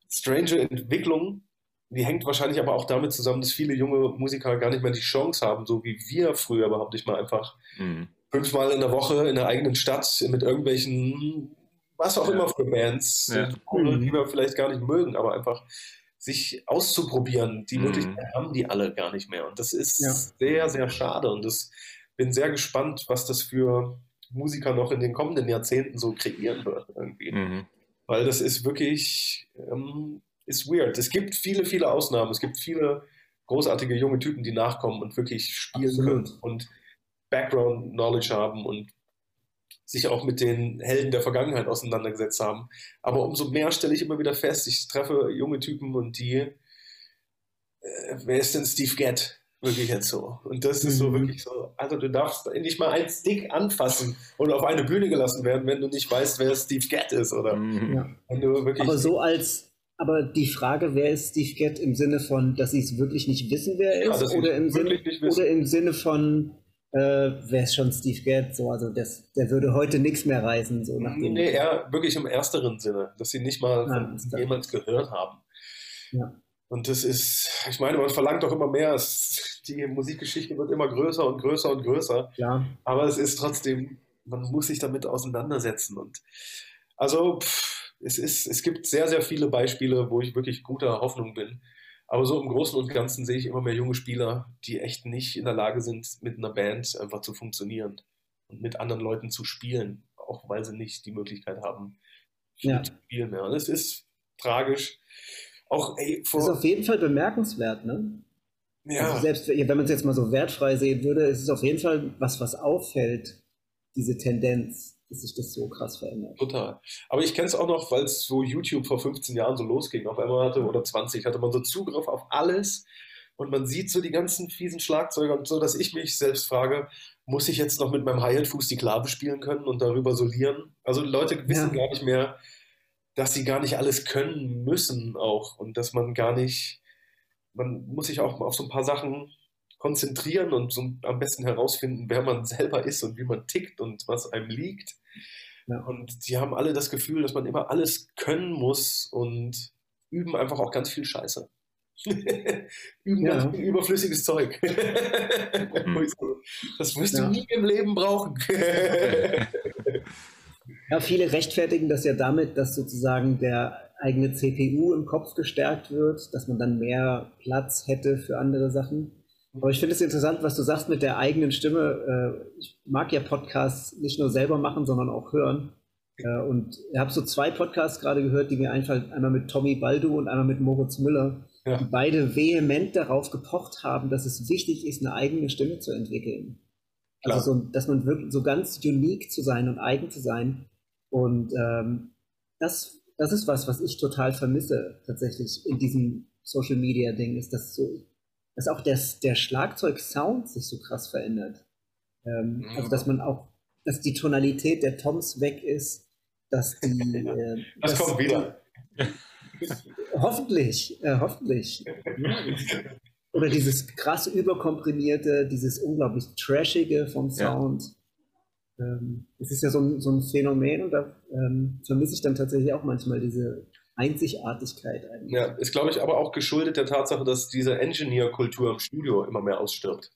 S3: strange Entwicklung, die hängt wahrscheinlich aber auch damit zusammen, dass viele junge Musiker gar nicht mehr die Chance haben, so wie wir früher, behaupte ich mal, einfach mhm. fünfmal in der Woche in der eigenen Stadt mit irgendwelchen, was auch ja. immer für Bands, ja. Mhm. die wir vielleicht gar nicht mögen, aber einfach sich auszuprobieren. Die mhm. Möglichkeit haben die alle gar nicht mehr. Und das ist ja. sehr, sehr schade. Und ich bin sehr gespannt, was das für Musiker noch in den kommenden Jahrzehnten so kreieren wird irgendwie. Mhm. Weil das ist wirklich, ähm, ist weird. Es gibt viele, viele Ausnahmen. Es gibt viele großartige junge Typen, die nachkommen und wirklich spielen Absolut. können und Background Knowledge haben und sich auch mit den Helden der Vergangenheit auseinandergesetzt haben. Aber umso mehr stelle ich immer wieder fest, ich treffe junge Typen und die, äh, wer ist denn Steve Gett? Wirklich jetzt so. Und das ist so mhm. wirklich so, also du darfst nicht mal ein Stick anfassen und auf eine Bühne gelassen werden, wenn du nicht weißt, wer Steve Gett ist, oder?
S1: Mhm. Ja. Aber so als, aber die Frage, wer ist Steve Gett im Sinne von, dass sie es wirklich nicht wissen, wer er ist, ja, oder, im Sinne, oder im Sinne von, äh, wer ist schon Steve Gett? So, also das, der würde heute nichts mehr reisen. So nach dem
S3: nee, eher wirklich im ersteren Sinne, dass sie nicht mal ah, von jemand gehört haben. Ja. Und das ist, ich meine, man verlangt doch immer mehr. Es, die Musikgeschichte wird immer größer und größer und größer. Ja. Aber es ist trotzdem, man muss sich damit auseinandersetzen. Und also, pff, es, ist, es gibt sehr, sehr viele Beispiele, wo ich wirklich guter Hoffnung bin. Aber so im Großen und Ganzen sehe ich immer mehr junge Spieler, die echt nicht in der Lage sind, mit einer Band einfach zu funktionieren und mit anderen Leuten zu spielen, auch weil sie nicht die Möglichkeit haben, viel ja. zu spielen mehr. Und es ist tragisch auch, ey,
S1: vor das ist auf jeden Fall bemerkenswert, ne? Ja. Also selbst wenn man es jetzt mal so wertfrei sehen würde, ist es auf jeden Fall was, was auffällt, diese Tendenz, dass sich das so krass verändert.
S3: Total. Aber ich kenne es auch noch, weil es so YouTube vor 15 Jahren so losging. Auf einmal hatte, oder 20, hatte man so Zugriff auf alles und man sieht so die ganzen fiesen Schlagzeuger und so, dass ich mich selbst frage, muss ich jetzt noch mit meinem Hi-Hat-Fuß die Klave spielen können und darüber solieren? Also Leute wissen ja. gar nicht mehr, dass sie gar nicht alles können müssen auch und dass man gar nicht, man muss sich auch auf so ein paar Sachen konzentrieren und so am besten herausfinden, wer man selber ist und wie man tickt und was einem liegt. Ja. Und die haben alle das Gefühl, dass man immer alles können muss und üben einfach auch ganz viel Scheiße. üben ja. ganz viel überflüssiges Zeug. Mhm. das wirst ja. du nie im Leben brauchen.
S1: Ja, viele rechtfertigen das ja damit, dass sozusagen der eigene CPU im Kopf gestärkt wird, dass man dann mehr Platz hätte für andere Sachen. Aber ich finde es interessant, was du sagst mit der eigenen Stimme. Äh, ich mag ja Podcasts nicht nur selber machen, sondern auch hören. Äh, und ich habe so zwei Podcasts gerade gehört, die mir einfallen. Einmal mit Tommy Baldu und einmal mit Moritz Müller, ja. die beide vehement darauf gepocht haben, dass es wichtig ist, eine eigene Stimme zu entwickeln. Klar. Also, so, dass man wirklich so ganz unique zu sein und eigen zu sein. Und ähm, das, das ist was, was ich total vermisse tatsächlich in diesem Social Media Ding, ist dass so, dass auch der, der Schlagzeug-Sound sich so krass verändert. Ähm, mhm. Also dass man auch, dass die Tonalität der Toms weg ist, dass die.
S3: Äh, das dass kommt wieder.
S1: Hoffentlich, äh, hoffentlich. Oder dieses krass überkomprimierte, dieses unglaublich trashige vom Sound. Ja. Ähm, es ist ja so ein, so ein Phänomen und da ähm, vermisse ich dann tatsächlich auch manchmal diese Einzigartigkeit
S3: eigentlich. Ja, ist glaube ich aber auch geschuldet der Tatsache, dass diese Engineer-Kultur im Studio immer mehr ausstirbt.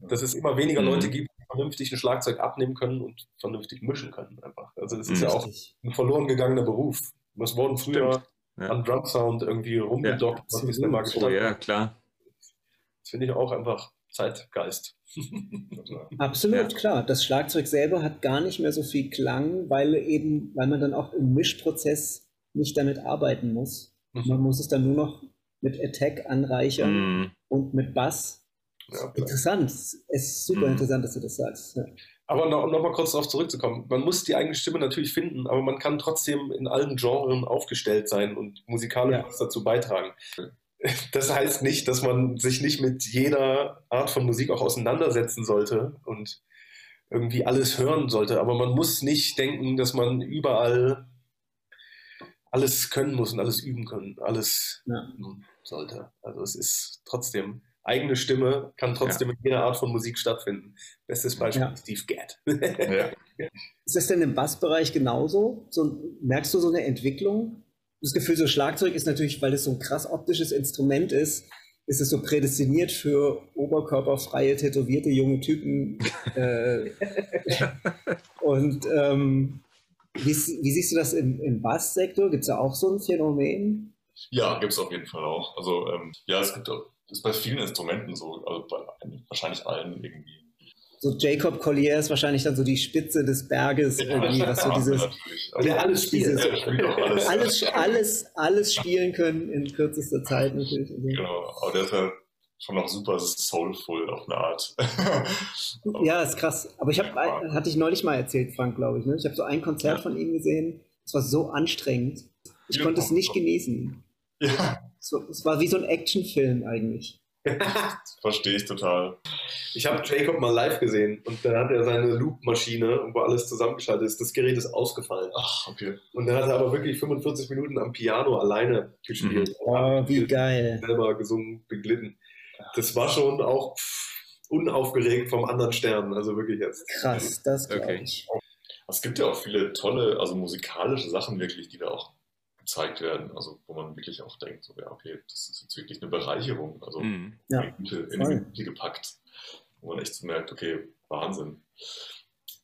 S3: Dass es immer weniger mhm. Leute gibt, die vernünftig ein Schlagzeug abnehmen können und vernünftig mischen können einfach. Also das ist mhm. ja auch ein verloren gegangener Beruf. Was wurden früher ja. an Drum Sound irgendwie rumgedockt,
S4: ja, was mal Oh ja, klar.
S3: Das finde ich auch einfach Zeitgeist.
S1: Absolut, ja. klar. Das Schlagzeug selber hat gar nicht mehr so viel Klang, weil eben, weil man dann auch im Mischprozess nicht damit arbeiten muss. Mhm. Man muss es dann nur noch mit Attack anreichern mhm. und mit Bass. Ja, interessant. Es ist super mhm. interessant, dass du das sagst. Ja.
S3: Aber noch, noch mal kurz darauf zurückzukommen. Man muss die eigene Stimme natürlich finden, aber man kann trotzdem in allen Genres aufgestellt sein und musikalisch ja. was dazu beitragen. Das heißt nicht, dass man sich nicht mit jeder Art von Musik auch auseinandersetzen sollte und irgendwie alles hören sollte. Aber man muss nicht denken, dass man überall alles können muss und alles üben können, alles ja. üben sollte. Also es ist trotzdem eigene Stimme kann trotzdem ja. in jeder Art von Musik stattfinden. Bestes Beispiel ja. Steve Gadd.
S1: ja. Ist das denn im Bassbereich genauso? So, merkst du so eine Entwicklung? Das Gefühl, so Schlagzeug ist natürlich, weil es so ein krass optisches Instrument ist, ist es so prädestiniert für oberkörperfreie, tätowierte junge Typen. äh, und ähm, wie, wie, siehst du das im, im Basssektor? Gibt es da auch so ein Phänomen?
S2: Ja, gibt es auf jeden Fall auch. Also ähm, ja, es gibt auch das ist bei vielen Instrumenten so, also bei wahrscheinlich allen irgendwie.
S1: So Jacob Collier ist wahrscheinlich dann so die Spitze des Berges irgendwie, was so dieses,
S3: also alles spielen,
S1: alles, alles, alles, alles spielen können in kürzester Zeit natürlich. Also
S2: genau, aber der ist halt schon noch super soulful auf eine Art.
S1: ja, ist krass. Aber ich habe, hatte ich neulich mal erzählt, Frank, glaube ich. Ne? Ich habe so ein Konzert ja. von ihm gesehen. Es war so anstrengend. Ich ja, konnte es nicht genießen. Ja. Es war wie so ein Actionfilm eigentlich.
S2: Verstehe ich total.
S3: Ich habe Jacob mal live gesehen und dann hat er seine Loop-Maschine, wo alles zusammengeschaltet ist. Das Gerät ist ausgefallen.
S2: Ach, okay.
S3: Und dann hat er aber wirklich 45 Minuten am Piano alleine gespielt. Mhm.
S1: Oh, wie geil.
S3: Selber gesungen, beglitten. Das war schon auch unaufgeregt vom anderen Stern. Also wirklich jetzt.
S1: Krass, das glaube okay. ich.
S2: Es gibt ja auch viele tolle, also musikalische Sachen wirklich, die da auch gezeigt werden, also wo man wirklich auch denkt, so, ja, okay, das ist jetzt wirklich eine Bereicherung, also mhm. ja, in, die Gute gepackt, wo man echt so merkt, okay, Wahnsinn.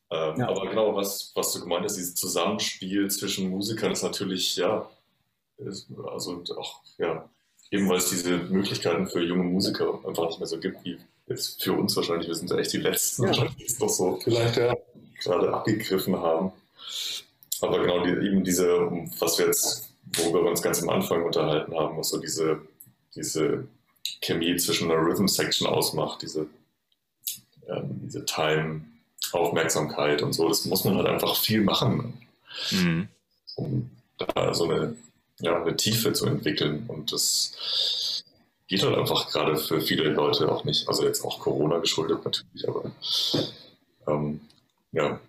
S2: Ähm, ja. Aber genau, was, was du gemeint hast, dieses Zusammenspiel zwischen Musikern ist natürlich, ja, ist, also auch, ja, eben weil es diese Möglichkeiten für junge Musiker einfach nicht mehr so gibt, wie jetzt für uns wahrscheinlich, wir sind ja echt die Letzten, ja. die es noch so vielleicht ja, gerade abgegriffen haben. Aber genau, die, eben diese, was wir jetzt worüber wir uns ganz am Anfang unterhalten haben, was so diese, diese Chemie zwischen einer Rhythm-Section ausmacht, diese, ähm, diese Time, Aufmerksamkeit und so. Das muss man halt einfach viel machen, mhm. um da so eine, ja, eine Tiefe zu entwickeln. Und das geht halt einfach gerade für viele Leute auch nicht. Also jetzt auch Corona geschuldet natürlich, aber ähm, ja,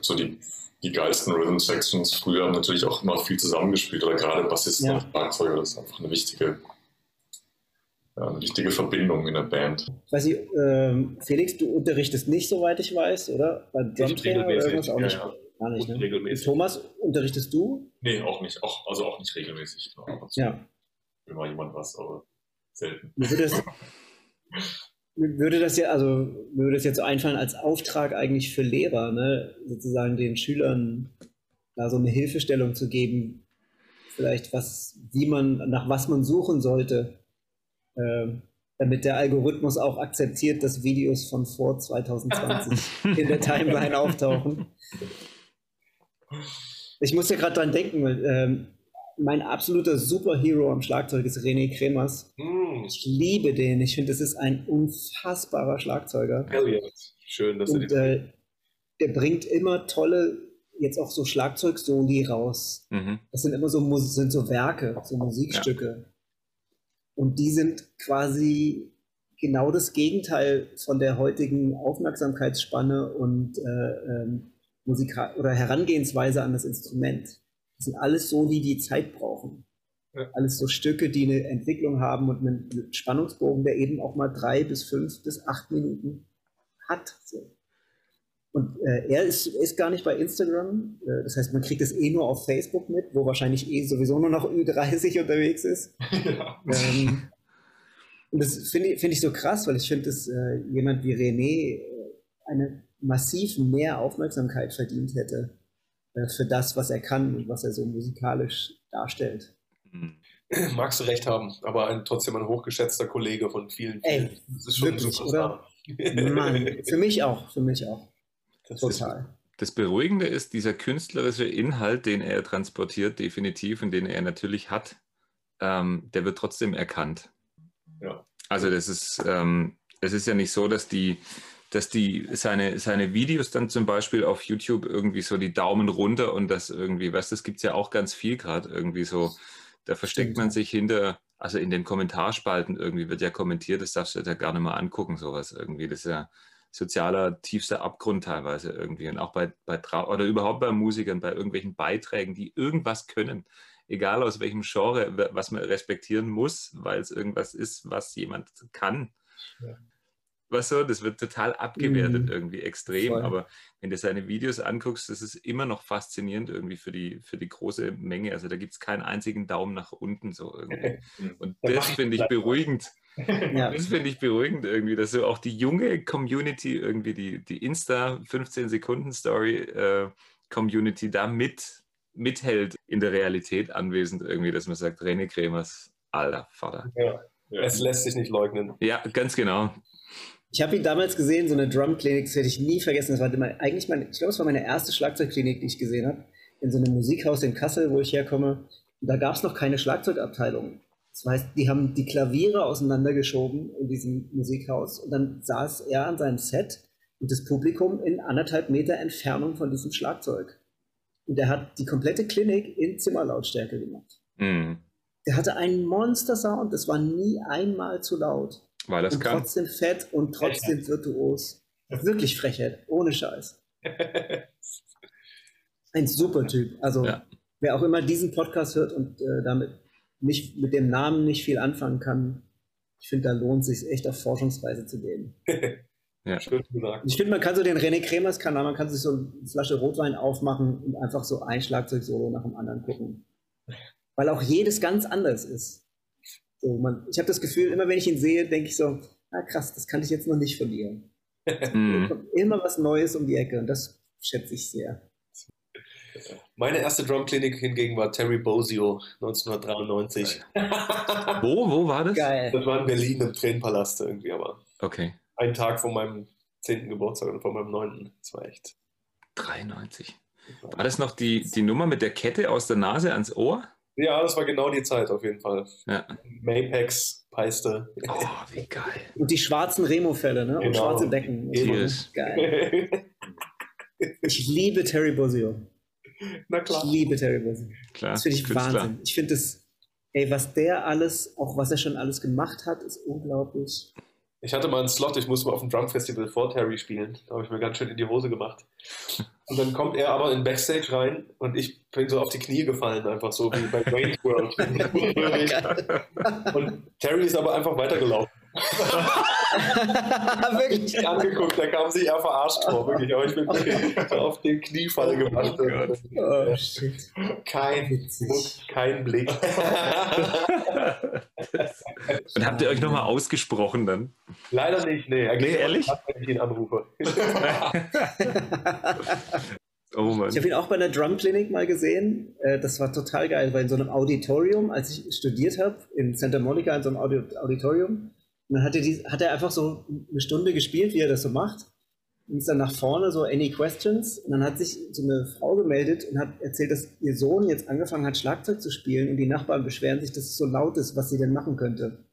S2: so die die geilsten Rhythm Sections. Früher haben natürlich auch immer viel zusammengespielt oder gerade Bassisten ja. und Schlagzeuger. Das ist einfach eine wichtige, ja, eine wichtige Verbindung in der Band.
S1: Weiß ich, ähm, Felix, du unterrichtest nicht, soweit ich weiß, oder? Bei Drumtrainer oder irgendwas auch nicht? Ja, Gar nicht, ne? regelmäßig. Thomas, unterrichtest du?
S2: Nee, auch nicht. Auch, also auch nicht regelmäßig.
S1: Ja.
S2: Immer jemand was, aber selten.
S1: Mir würde es, würde das ja, also würde das jetzt so einfallen als Auftrag eigentlich für Lehrer, ne? sozusagen den Schülern da so eine Hilfestellung zu geben, vielleicht was, wie man, nach was man suchen sollte, äh, damit der Algorithmus auch akzeptiert, dass Videos von vor 2020 in der Timeline auftauchen. Ich muss ja gerade dran denken, weil, ähm, mein absoluter Superhero am Schlagzeug ist René Kremers. Mm. Ich liebe den. Ich finde, das ist ein unfassbarer Schlagzeuger.
S3: Hell yeah. Schön, dass
S1: Und, er äh, der bringt immer tolle, jetzt auch so Schlagzeugsoli raus. Mhm. Das sind immer so, sind so Werke, so Musikstücke. Ja. Und die sind quasi genau das Gegenteil von der heutigen Aufmerksamkeitsspanne und äh, ähm, Musika oder Herangehensweise an das Instrument. Das sind alles so, die die Zeit brauchen. Ja. Alles so Stücke, die eine Entwicklung haben und einen Spannungsbogen, der eben auch mal drei bis fünf bis acht Minuten hat. So. Und äh, er ist, ist gar nicht bei Instagram. Äh, das heißt, man kriegt es eh nur auf Facebook mit, wo wahrscheinlich eh sowieso nur noch Ü30 unterwegs ist. Ja. Ähm, und das finde ich, find ich so krass, weil ich finde, dass äh, jemand wie René äh, eine massiv mehr Aufmerksamkeit verdient hätte. Äh, für das, was er kann und was er so musikalisch darstellt.
S3: Mhm. Magst du recht haben, aber ein, trotzdem ein hochgeschätzter Kollege von vielen.
S1: Ey, das ist schon wirklich, oder? Mann, für mich auch, für mich auch.
S4: Das Total. Ist, das Beruhigende ist dieser künstlerische Inhalt, den er transportiert, definitiv und den er natürlich hat, ähm, der wird trotzdem erkannt. Ja. Also das ist, ähm, es ist ja nicht so, dass die dass die seine, seine Videos dann zum Beispiel auf YouTube irgendwie so die Daumen runter und das irgendwie, weißt du, das gibt es ja auch ganz viel gerade irgendwie so, da versteckt Stimmt. man sich hinter, also in den Kommentarspalten irgendwie wird ja kommentiert, das darfst du dir ja gar nicht mal angucken, sowas irgendwie, das ist ja, sozialer tiefster Abgrund teilweise irgendwie. Und auch bei, bei oder überhaupt bei Musikern, bei irgendwelchen Beiträgen, die irgendwas können, egal aus welchem Genre, was man respektieren muss, weil es irgendwas ist, was jemand kann. Ja. Was so, das wird total abgewertet mhm. irgendwie extrem, Voll. aber wenn du seine Videos anguckst, das ist immer noch faszinierend irgendwie für die, für die große Menge. Also da gibt es keinen einzigen Daumen nach unten so irgendwie. Und das finde ich beruhigend. Ja. Das finde ich beruhigend irgendwie, dass so auch die junge Community irgendwie, die, die Insta 15 Sekunden Story äh, Community da mit, mithält in der Realität anwesend irgendwie, dass man sagt, René Kremers, alter Vater.
S3: Ja. Ja. Es lässt sich nicht leugnen.
S4: Ja, ganz genau.
S1: Ich habe ihn damals gesehen, so eine Drumklinik, das werde ich nie vergessen. Das war mein, eigentlich mein, ich glaube, es war meine erste Schlagzeugklinik, die ich gesehen habe, in so einem Musikhaus in Kassel, wo ich herkomme. Und da gab es noch keine Schlagzeugabteilung. Das heißt, die haben die Klaviere auseinandergeschoben in diesem Musikhaus und dann saß er an seinem Set und das Publikum in anderthalb Meter Entfernung von diesem Schlagzeug. Und er hat die komplette Klinik in Zimmerlautstärke gemacht. Mhm. Der hatte einen Monster-Sound, das war nie einmal zu laut.
S4: Weil das
S1: und
S4: kann.
S1: Trotzdem fett und trotzdem virtuos. Wirklich Frechheit, ohne Scheiß. Ein super Typ. Also, ja. wer auch immer diesen Podcast hört und äh, damit nicht, mit dem Namen nicht viel anfangen kann, ich finde, da lohnt es sich echt auf Forschungsreise zu gehen.
S4: ja, schön gesagt.
S1: Ich finde, man kann so den René Kremers Kanal, man kann sich so eine Flasche Rotwein aufmachen und einfach so ein Schlagzeug-Solo nach dem anderen gucken. Weil auch jedes ganz anders ist. So, man, ich habe das Gefühl, immer wenn ich ihn sehe, denke ich so, ah krass, das kannte ich jetzt noch nicht von dir. Mhm. Immer was Neues um die Ecke und das schätze ich sehr.
S3: Meine erste Drumklinik hingegen war Terry Bozio 1993.
S4: wo, wo war das?
S1: Geil.
S3: Das war in Berlin im Tränenpalast irgendwie, aber.
S4: Okay.
S3: Ein Tag vor meinem 10. Geburtstag oder vor meinem 9. Das war echt.
S4: 93. War das noch die, die Nummer mit der Kette aus der Nase ans Ohr?
S3: Ja, das war genau die Zeit auf jeden Fall.
S4: Ja.
S3: Mapex, Peiste.
S4: Oh, wie geil.
S1: Und die schwarzen Remo-Fälle, ne? Genau. Und schwarze Decken. Geil. ich liebe Terry Bozio.
S3: Na klar.
S1: Ich liebe Terry Bozio. Klar, das finde ich Künstler. Wahnsinn. Ich finde das, ey, was der alles, auch was er schon alles gemacht hat, ist unglaublich.
S3: Ich hatte mal einen Slot, ich musste mal auf dem Drum Festival vor Terry spielen. Da habe ich mir ganz schön in die Hose gemacht. Und dann kommt er aber in Backstage rein und ich bin so auf die Knie gefallen, einfach so wie bei Wayne's World. und Terry ist aber einfach weitergelaufen. wirklich angeguckt, da kam sich eher verarscht vor, wirklich. Aber ich bin wirklich auf den Kniefall gemacht. Oh, oh, shit. Kein Muck, kein Blick.
S4: Und habt ihr euch nochmal ausgesprochen dann?
S3: Leider nicht, nee.
S4: Nee, ehrlich?
S3: Wenn ich ihn anrufe.
S1: Oh ich habe ihn auch bei einer Drumklinik mal gesehen. Äh, das war total geil, weil in so einem Auditorium, als ich studiert habe, in Santa Monica, in so einem Auditorium, und dann hat er, die, hat er einfach so eine Stunde gespielt, wie er das so macht. Und ist dann nach vorne so, any questions? Und dann hat sich so eine Frau gemeldet und hat erzählt, dass ihr Sohn jetzt angefangen hat, Schlagzeug zu spielen und die Nachbarn beschweren sich, dass es so laut ist, was sie denn machen könnte.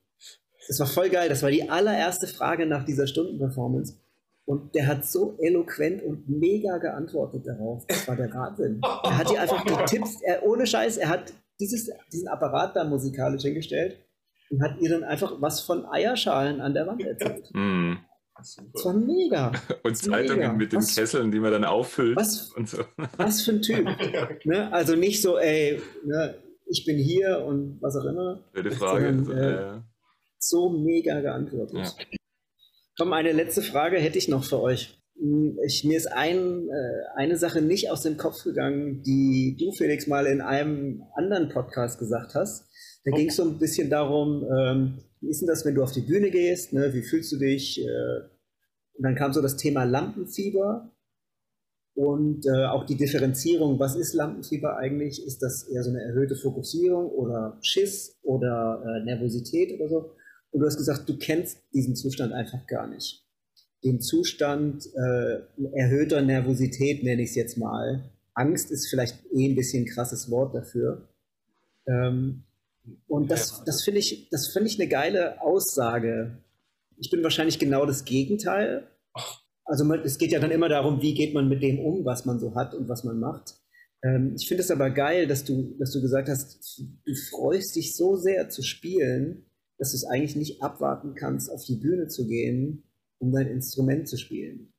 S1: Das war voll geil. Das war die allererste Frage nach dieser Stundenperformance. Und der hat so eloquent und mega geantwortet darauf. Das war der Wahnsinn. Er hat einfach die Tipps, er, ohne Scheiß, er hat dieses, diesen Apparat da musikalisch hingestellt und hat ihr dann einfach was von Eierschalen an der Wand erzählt. Mm. Das war mega.
S4: Und Zeitungen mega. mit den was, Kesseln, die man dann auffüllt.
S1: Was,
S4: und so.
S1: was für ein Typ. ne? Also nicht so, ey, ne, ich bin hier und was auch immer.
S4: Gute Frage.
S1: Sondern, äh, so mega geantwortet. Ja. Komm, eine letzte Frage hätte ich noch für euch. Ich, mir ist ein, äh, eine Sache nicht aus dem Kopf gegangen, die du, Felix, mal in einem anderen Podcast gesagt hast. Da okay. ging es so ein bisschen darum, ähm, wie ist denn das, wenn du auf die Bühne gehst? Ne? Wie fühlst du dich? Äh, und dann kam so das Thema Lampenfieber und äh, auch die Differenzierung. Was ist Lampenfieber eigentlich? Ist das eher so eine erhöhte Fokussierung oder Schiss oder äh, Nervosität oder so? Und du hast gesagt, du kennst diesen Zustand einfach gar nicht. Den Zustand äh, erhöhter Nervosität nenne ich es jetzt mal. Angst ist vielleicht eh ein bisschen ein krasses Wort dafür. Ähm, und das, das finde ich, das finde ich eine geile Aussage. Ich bin wahrscheinlich genau das Gegenteil. Also man, es geht ja dann immer darum, wie geht man mit dem um, was man so hat und was man macht. Ähm, ich finde es aber geil, dass du, dass du gesagt hast, du freust dich so sehr zu spielen, dass du es eigentlich nicht abwarten kannst, auf die Bühne zu gehen um dein Instrument zu spielen.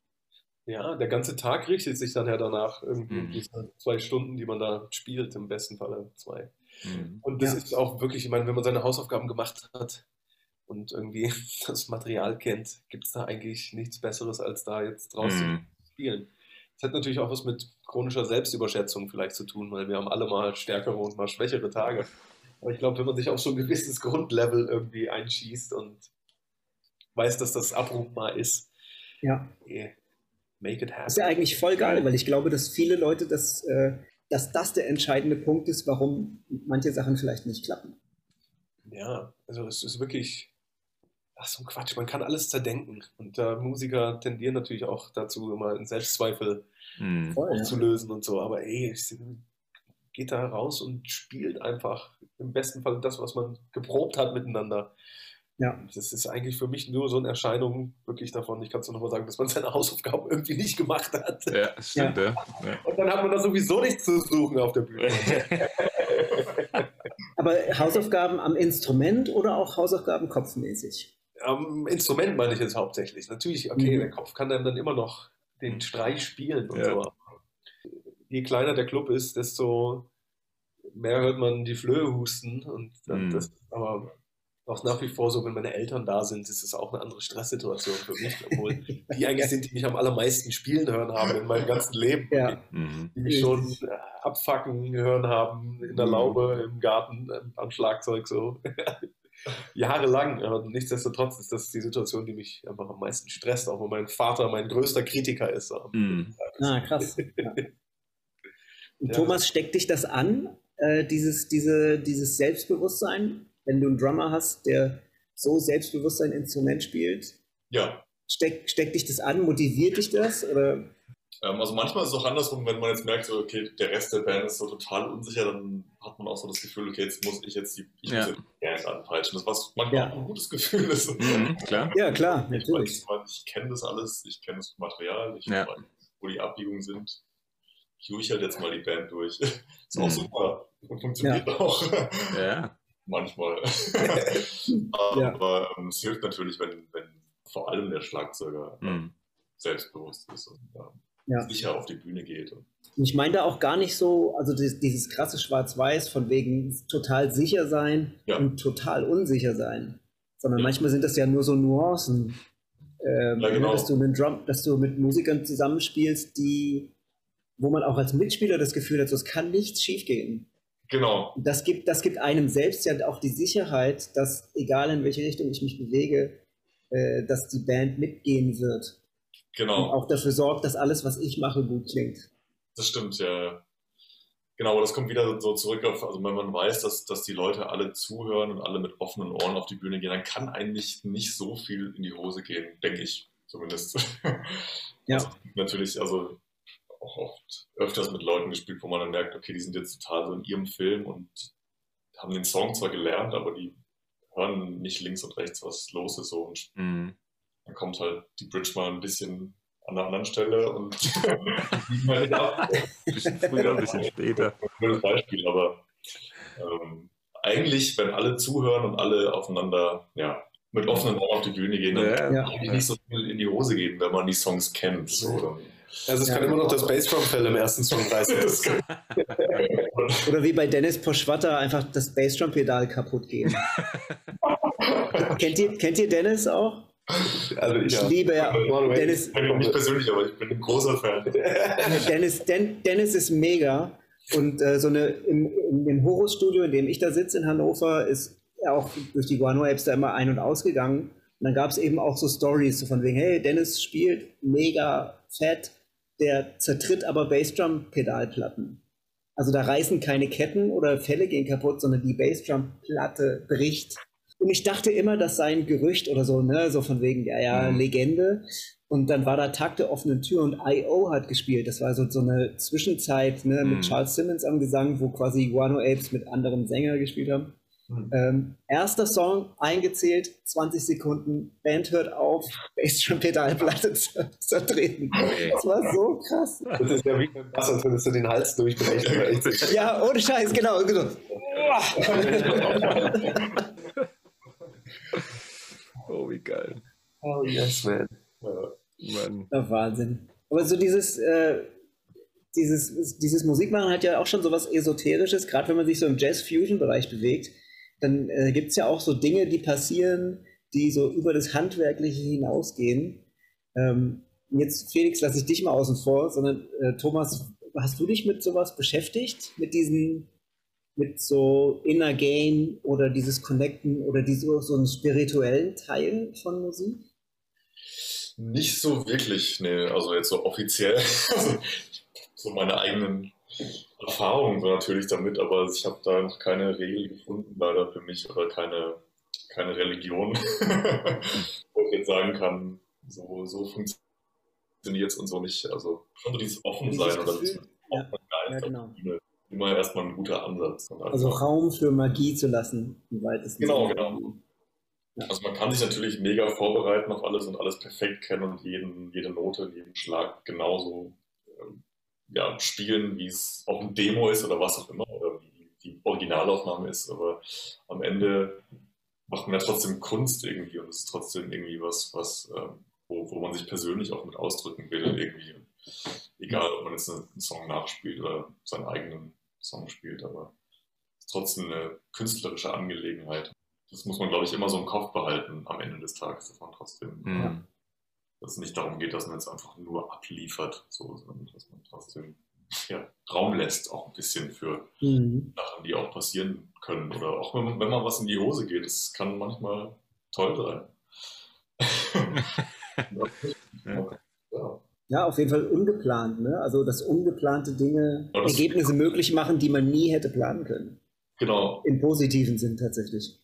S3: Ja, der ganze Tag richtet sich dann ja danach, irgendwie
S4: Mhm.
S3: diese zwei Stunden, die man da spielt, im besten Falle zwei.
S4: Mhm.
S3: Und das
S1: Ja.
S3: ist auch wirklich, ich meine, wenn man seine Hausaufgaben gemacht hat und irgendwie das Material kennt, gibt es da eigentlich nichts Besseres, als da jetzt draußen
S4: Mhm.
S3: zu spielen. Das hat natürlich auch was mit chronischer Selbstüberschätzung vielleicht zu tun, weil wir haben alle mal stärkere und mal schwächere Tage. Aber ich glaube, wenn man sich auf so ein gewisses Grundlevel irgendwie einschießt und weiß, dass das abrufbar ist,
S1: Ja.
S3: eh, make it
S1: Das ist ja
S3: happen.
S1: eigentlich voll geil, weil ich glaube, dass viele Leute das, äh, dass das der entscheidende Punkt ist, warum manche Sachen vielleicht nicht klappen.
S3: Ja, also es ist wirklich, ach so ein Quatsch, man kann alles zerdenken. Und äh, Musiker tendieren natürlich auch dazu, immer einen Selbstzweifel
S1: ja.
S3: aufzulösen und so. Aber ey, es- geht da raus und spielt einfach im besten Fall das, was man geprobt hat miteinander.
S1: Ja.
S3: Das ist eigentlich für mich nur so eine Erscheinung wirklich davon. Ich kann es nur nochmal sagen, dass man seine Hausaufgaben irgendwie nicht gemacht hat.
S4: Ja, das stimmt, ja. ja.
S3: Und dann hat man da sowieso nichts zu suchen auf der Bühne.
S1: Aber Hausaufgaben am Instrument oder auch Hausaufgaben kopfmäßig?
S3: Am Instrument meine ich jetzt hauptsächlich. Natürlich, okay,
S1: Mhm.
S3: der Kopf kann dann, dann immer noch den Streich spielen und
S4: Ja.
S3: so. Je kleiner der Club ist, desto mehr hört man die Flöhe husten. Und dann
S4: Mhm.
S3: das, aber auch nach wie vor so, wenn meine Eltern da sind, ist es auch eine andere Stresssituation für mich, obwohl die eigentlich sind, die mich am allermeisten spielen hören haben in meinem ganzen Leben.
S1: Ja.
S4: Mhm.
S3: Die mich schon äh, abfacken hören haben in der
S4: Mhm.
S3: Laube, im Garten, ähm, am Schlagzeug so. Jahrelang. Aber nichtsdestotrotz ist das die Situation, die mich einfach am meisten stresst, auch wenn mein Vater mein größter Kritiker ist.
S4: Mhm.
S1: Ah, krass. Ja. Und
S3: Ja.
S1: Thomas, steckt dich das an, äh, dieses, diese, dieses Selbstbewusstsein, wenn du einen Drummer hast, der so selbstbewusst ein Instrument spielt?
S2: Ja,
S1: Steck, steckt dich das an? Motiviert dich das? Oder?
S2: ähm, also manchmal ist es auch andersrum, wenn man jetzt merkt, so, okay, der Rest der Band ist so total unsicher, dann hat man auch so das Gefühl, okay, jetzt muss ich jetzt die, ich
S4: Ja.
S2: muss jetzt die Band anpeitschen. Das was manchmal
S1: Ja.
S2: auch ein gutes Gefühl ist.
S4: Mhm, klar.
S1: Ja, klar,
S2: Ich, weiß,
S1: natürlich.
S2: ich, weiß, ich kenne das alles, ich kenne das Material, ich
S4: Ja.
S2: weiß, wo die Abbiegungen sind. Ich ruhig halt jetzt mal die Band durch. Ist
S4: Mhm.
S2: auch super und funktioniert auch
S4: Ja.
S2: Manchmal.
S1: Ja.
S2: Aber ähm, es hilft natürlich, wenn, wenn vor allem der Schlagzeuger
S4: Mhm.
S2: selbstbewusst ist und ähm,
S1: Ja.
S2: sicher auf die Bühne geht. Und,
S1: ich meine da auch gar nicht so, also dieses, dieses krasse Schwarz-Weiß von wegen total sicher sein
S2: Ja.
S1: und total unsicher sein, sondern
S2: Ja.
S1: manchmal sind das ja nur so Nuancen, ähm,
S2: Ja, genau.
S1: dass du Drum, dass du mit Musikern zusammenspielst, die, wo man auch als Mitspieler das Gefühl hat, so, es kann nichts schiefgehen.
S2: Genau,
S1: Und Das gibt, das gibt einem selbst ja auch die Sicherheit, dass egal in welche Richtung ich mich bewege, äh, dass die Band mitgehen wird und
S2: genau.
S1: auch dafür sorgt, dass alles, was ich mache, gut klingt.
S2: Das stimmt, ja. Genau, aber das kommt wieder so zurück auf, also wenn man weiß, dass, dass die Leute alle zuhören und alle mit offenen Ohren auf die Bühne gehen, dann kann eigentlich nicht so viel in die Hose gehen, denke ich zumindest.
S1: Ja.
S2: Also, natürlich, also auch oft öfters mit Leuten gespielt, wo man dann merkt, okay, die sind jetzt total so in ihrem Film und haben den Song zwar gelernt, aber die hören nicht links und rechts, was los ist so und
S4: Mhm.
S2: dann kommt halt die Bridge mal ein bisschen an einer anderen Stelle und halt ab.
S4: Bisschen früher, ein bisschen später.
S2: Ein blödes Beispiel, aber ähm, eigentlich, wenn alle zuhören und alle aufeinander, ja, mit offenen Ohren auf die Bühne gehen, dann
S4: Ja.
S1: Ja.
S2: kann eigentlich nicht so viel in die Hose gehen, wenn man die Songs kennt. So,
S3: Also es
S1: Ja.
S3: kann immer noch das Bassdrum-Fell im ersten Song reißen.
S1: Oder wie bei Dennis Poschwatter einfach das Bassdrum-Pedal kaputt gehen. kennt, ihr, kennt ihr Dennis auch?
S3: Also ich,
S1: Ich
S3: ja.
S1: liebe ja. Dennis.
S2: nicht persönlich, aber ich bin ein großer Fan.
S1: Dennis, Den, Dennis ist mega. Und äh, so eine im, in dem Horus-Studio, in dem ich da sitze in Hannover, ist er auch durch die Guano-Apps da immer ein- und ausgegangen. Und dann gab es eben auch so Stories, so von wegen, hey, Dennis spielt mega fett, der zertritt aber Bassdrum-Pedalplatten. Also da reißen keine Ketten oder Fälle gehen kaputt, sondern die Bassdrum-Platte bricht. Und ich dachte immer, das sei ein Gerücht oder so, ne, so von wegen, ja, ja,
S4: Mhm.
S1: Legende. Und dann war da Tag der offenen Tür und I.O. hat gespielt. Das war so, so eine Zwischenzeit ne, mit
S4: Mhm.
S1: Charles Simmons am Gesang, wo quasi Guano Apes mit anderen Sängern gespielt haben.
S2: Mhm.
S1: Ähm, erster Song eingezählt, 20 Sekunden, Band hört auf, Bassdrum-Pedalplatte zer- zertreten. Das war so krass.
S3: Das ist ja wie beim Bass, als würdest du den Hals durchbrechen.
S1: Ja, ohne Scheiß, genau. genau.
S4: Oh, wie geil.
S3: oh yes, man.
S4: Man,
S1: Ja, Wahnsinn. Aber so dieses, äh, dieses, dieses Musikmachen hat ja auch schon so was Esoterisches, gerade wenn man sich so im Jazz-Fusion-Bereich bewegt, dann äh, gibt es ja auch so Dinge, die passieren, die so über das Handwerkliche hinausgehen. Ähm, jetzt, Felix, lasse ich dich mal außen vor, sondern äh, Thomas, hast du dich mit sowas beschäftigt? Mit diesen, mit so Inner Gain oder dieses Connecten oder diese, so einen spirituellen Teil von Musik?
S2: Nicht so wirklich, nee, also jetzt so offiziell. Also, so meine eigenen Erfahrungen so natürlich damit, aber ich habe da noch keine Regel gefunden, leider für mich, oder keine, keine Religion, wo ich jetzt sagen kann, so, so funktioniert es und so nicht. Also schon so dieses Offensein oder dieses
S1: ja, ja, genau.
S2: immer erstmal ein guter Ansatz.
S1: Also Raum für Magie zu lassen, im weitesten
S2: Genau,
S1: Sinne.
S2: genau. Also man kann sich natürlich mega vorbereiten auf alles und alles perfekt kennen und jeden, jede Note, jeden Schlag genauso ähm, ja, spielen, wie es auf einem Demo ist oder was auch immer, oder wie die Originalaufnahme ist. Aber am Ende macht man ja trotzdem Kunst irgendwie und es ist trotzdem irgendwie was, was ähm, wo, wo man sich persönlich auch mit ausdrücken will irgendwie. Egal, ob man jetzt einen Song nachspielt oder seinen eigenen Song spielt, aber es ist trotzdem eine künstlerische Angelegenheit das muss man, glaube ich, immer so im Kopf behalten am Ende des Tages, dass man trotzdem,
S4: Mhm.
S2: Dass es nicht darum geht, dass man jetzt einfach nur abliefert, so, sondern dass man trotzdem ja, Raum lässt, auch ein bisschen für
S1: Mhm.
S2: Sachen, die auch passieren können. Oder auch wenn, man- wenn mal was in die Hose geht, das kann manchmal toll sein.
S4: Ja.
S2: ja.
S1: Ja, auf jeden Fall ungeplant. Ne? Also, dass ungeplante Dinge
S2: Ja, das-
S1: Ergebnisse möglich machen, die man nie hätte planen können.
S2: Genau,
S1: Im positiven Sinn tatsächlich.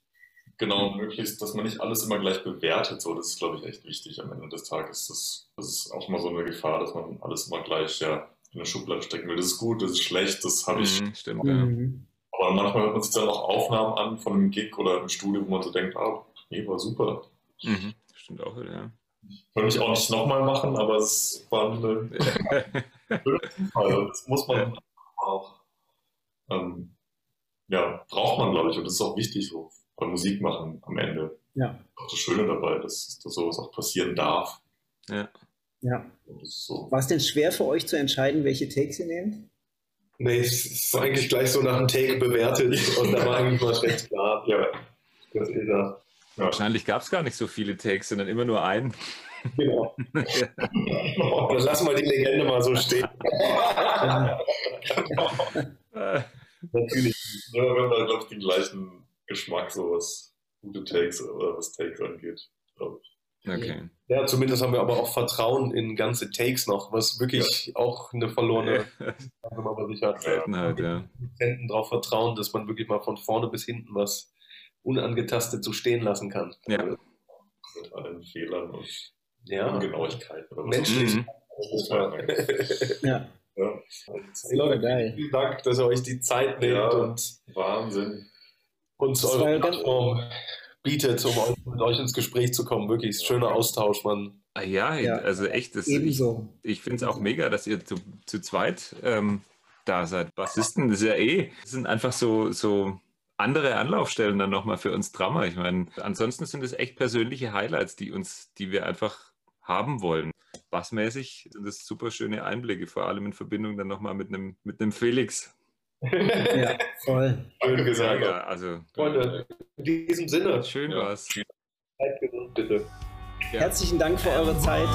S2: Genau, möglichst, dass man nicht alles immer gleich bewertet. So, das ist, glaube ich, echt wichtig am Ende des Tages. Das, das ist auch mal so eine Gefahr, dass man alles immer gleich ja, in eine Schublade stecken will. Das ist gut, das ist schlecht, das habe ich
S4: Mhm, Stimmt, ja.
S1: Mhm.
S2: Aber manchmal hört man sich dann auch Aufnahmen an von einem Gig oder einem Studio, wo man so denkt, ah, nee, war super.
S4: Mhm. Stimmt auch wieder, ja.
S2: Würde ich auch nicht nochmal machen, aber es war eine. Und Das muss man auch, ähm, ja, braucht man, glaube ich, und das ist auch wichtig so beim Musik machen am Ende.
S1: Ja,
S2: Auch das Schöne dabei, dass, dass sowas auch passieren darf.
S1: ja.
S2: Und ist so.
S1: War es denn schwer für euch zu entscheiden, welche Takes ihr nehmt?
S3: Nee, es ist eigentlich gleich so nach dem Take bewertet und da war eigentlich mal recht klar, ja, das ist.
S2: Ja.
S4: Wahrscheinlich gab es gar nicht so viele Takes, sondern immer nur einen.
S3: Genau. Dann lassen wir die Legende mal so stehen. Natürlich.
S2: Ja, haben da, glaube ich, den gleichen Geschmack, so was gute Takes oder was Takes angeht. ich.
S4: Okay.
S3: Ja, zumindest haben wir aber auch Vertrauen in ganze Takes noch, was wirklich auch eine verlorene, wenn man sich hat,
S4: Seltenheit, ja.
S3: Produzenten darauf vertrauen, dass man wirklich mal von vorne bis hinten was unangetastet so stehen lassen kann.
S4: Ja.
S2: Mit allen Fehlern und
S3: Ja.
S2: Oder was
S3: Menschlich.
S4: Mhm.
S1: Ja,
S2: Ja.
S3: Leute,
S1: geil.
S3: vielen Dank, dass ihr euch die Zeit nehmt
S2: Ja.
S3: und
S2: Wahnsinn.
S3: Uns
S1: Das
S3: eure Plattform bietet, um euch- mit euch ins Gespräch zu kommen. Wirklich schöner Austausch, man.
S4: Ah, ja,
S1: Ja.
S4: also echt, das, ich, ich finde es auch mega, dass ihr zu, zu zweit ähm, da seid. Bassisten, das ist ja eh, das sind einfach so, so andere Anlaufstellen dann nochmal für uns Drama. Ich meine, ansonsten sind es echt persönliche Highlights, die uns, die wir einfach haben wollen. Bassmäßig sind das super schöne Einblicke, vor allem in Verbindung dann nochmal mit einem mit einem Felix
S1: ja, voll.
S3: Schön gesagt.
S4: Ja, also,
S3: Freunde, äh, in diesem Sinne.
S4: Schön
S2: ja.
S4: war's.
S3: Seid gesund, bitte.
S4: Ja.
S1: Herzlichen Dank für eure Zeit.